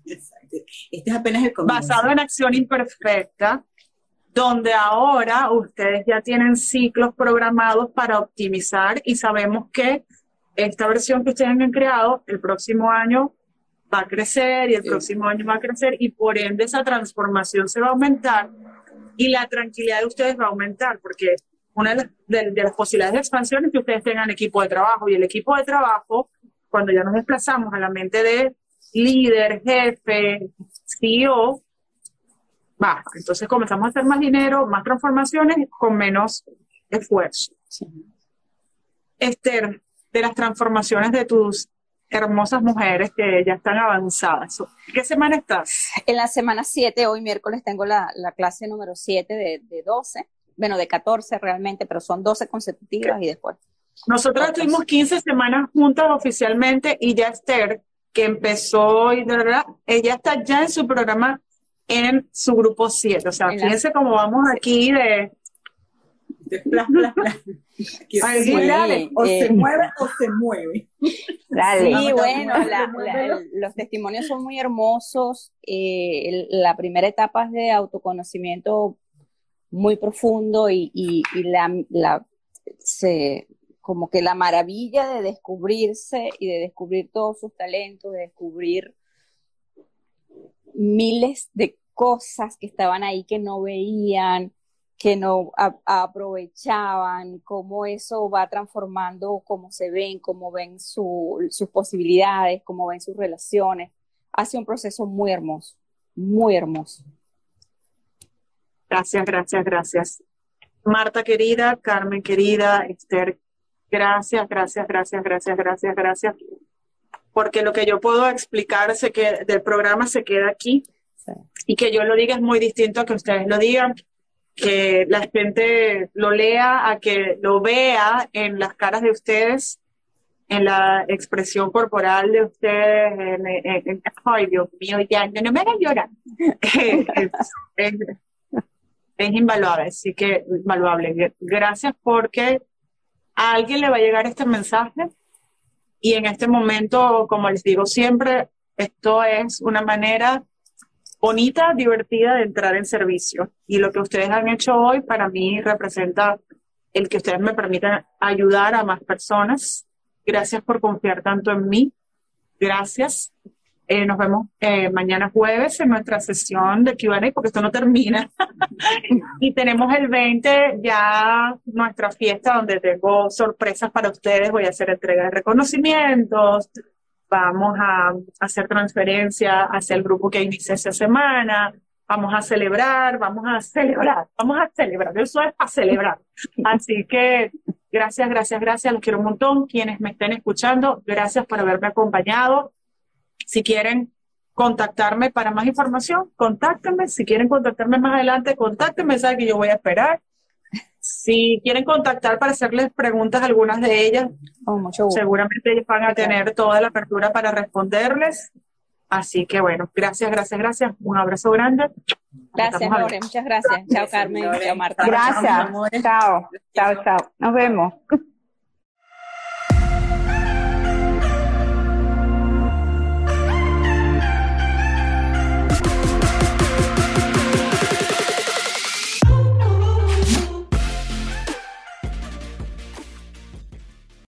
Exacto. Este es apenas el comienzo. Basado en acción imperfecta, donde ahora ustedes ya tienen ciclos programados para optimizar y sabemos que esta versión que ustedes han creado el próximo año va a crecer y el próximo año va a crecer y por ende esa transformación se va a aumentar y la tranquilidad de ustedes va a aumentar porque una de las, de, de las posibilidades de expansión es que ustedes tengan equipo de trabajo y el equipo de trabajo, cuando ya nos desplazamos a la mente de líder, jefe, CEO, baja. Entonces comenzamos a hacer más dinero, más transformaciones con menos esfuerzo. Esther, de las transformaciones de tus hermosas mujeres que ya están avanzadas. ¿Qué semana estás? En la semana 7, hoy miércoles tengo la, la clase número 7 de, de 12, bueno, de 14 realmente, pero son 12 consecutivas y después. Nosotros Otras. estuvimos 15 semanas juntas oficialmente y ya Esther, que empezó y de verdad, ella está ya en su programa en su grupo 7. O sea, En la- fíjense cómo vamos aquí de... Bla, bla, bla. Que Ay, sí, dale, o eh. se mueve o se mueve. *laughs* Dale. Sí, bueno, la- la- los testimonios son muy hermosos. eh, el- la primera etapa es de autoconocimiento muy profundo y, y- la, la- se, como que la maravilla de descubrirse y de descubrir todos sus talentos, de descubrir miles de cosas que estaban ahí que no veían, que no aprovechaban, cómo eso va transformando cómo se ven, cómo ven su- sus posibilidades, cómo ven sus relaciones. Hace un proceso muy hermoso, muy hermoso. Gracias, gracias, gracias. Marta querida, Carmen querida, Esther, gracias, gracias, gracias, gracias, gracias, gracias. Porque lo que yo puedo explicar se queda- del programa se queda aquí Sí. y que yo lo diga es muy distinto a que ustedes lo digan, que la gente lo lea, a que lo vea en las caras de ustedes, en la expresión corporal de ustedes, en, en- en- ay Dios mío, ya no, no me hagan llorar. *laughs* es, es- es invaluable, así que invaluable. Gracias porque a alguien le va a llegar este mensaje y en este momento, como les digo siempre, esto es una manera bonita, divertida de entrar en servicio. Y lo que ustedes han hecho hoy para mí representa el que ustedes me permitan ayudar a más personas. Gracias por confiar tanto en mí. Gracias. Eh, nos vemos eh, mañana jueves en nuestra sesión de Q&A porque esto no termina. *laughs* y tenemos el 20 ya nuestra fiesta donde tengo sorpresas para ustedes. Voy a hacer entrega de reconocimientos. Vamos a hacer transferencia hacia el grupo que inicia esta semana. Vamos a celebrar, vamos a celebrar, vamos a celebrar. Eso es a celebrar. Así que gracias, gracias, gracias. Los quiero un montón. Quienes me estén escuchando, gracias por haberme acompañado. Si quieren contactarme para más información, contáctenme. Si quieren contactarme más adelante, contáctenme. Saben que yo voy a esperar. Si quieren contactar para hacerles preguntas, algunas de ellas, Con mucho gusto. seguramente ellos van a tener toda la apertura para responderles. Así que bueno, gracias, gracias, gracias. Un abrazo grande. Gracias, Lore. Muchas gracias. Chao, Carmen. Chao, Marta. Chao, Gracias. Chao. Chao, chao. Nos vemos.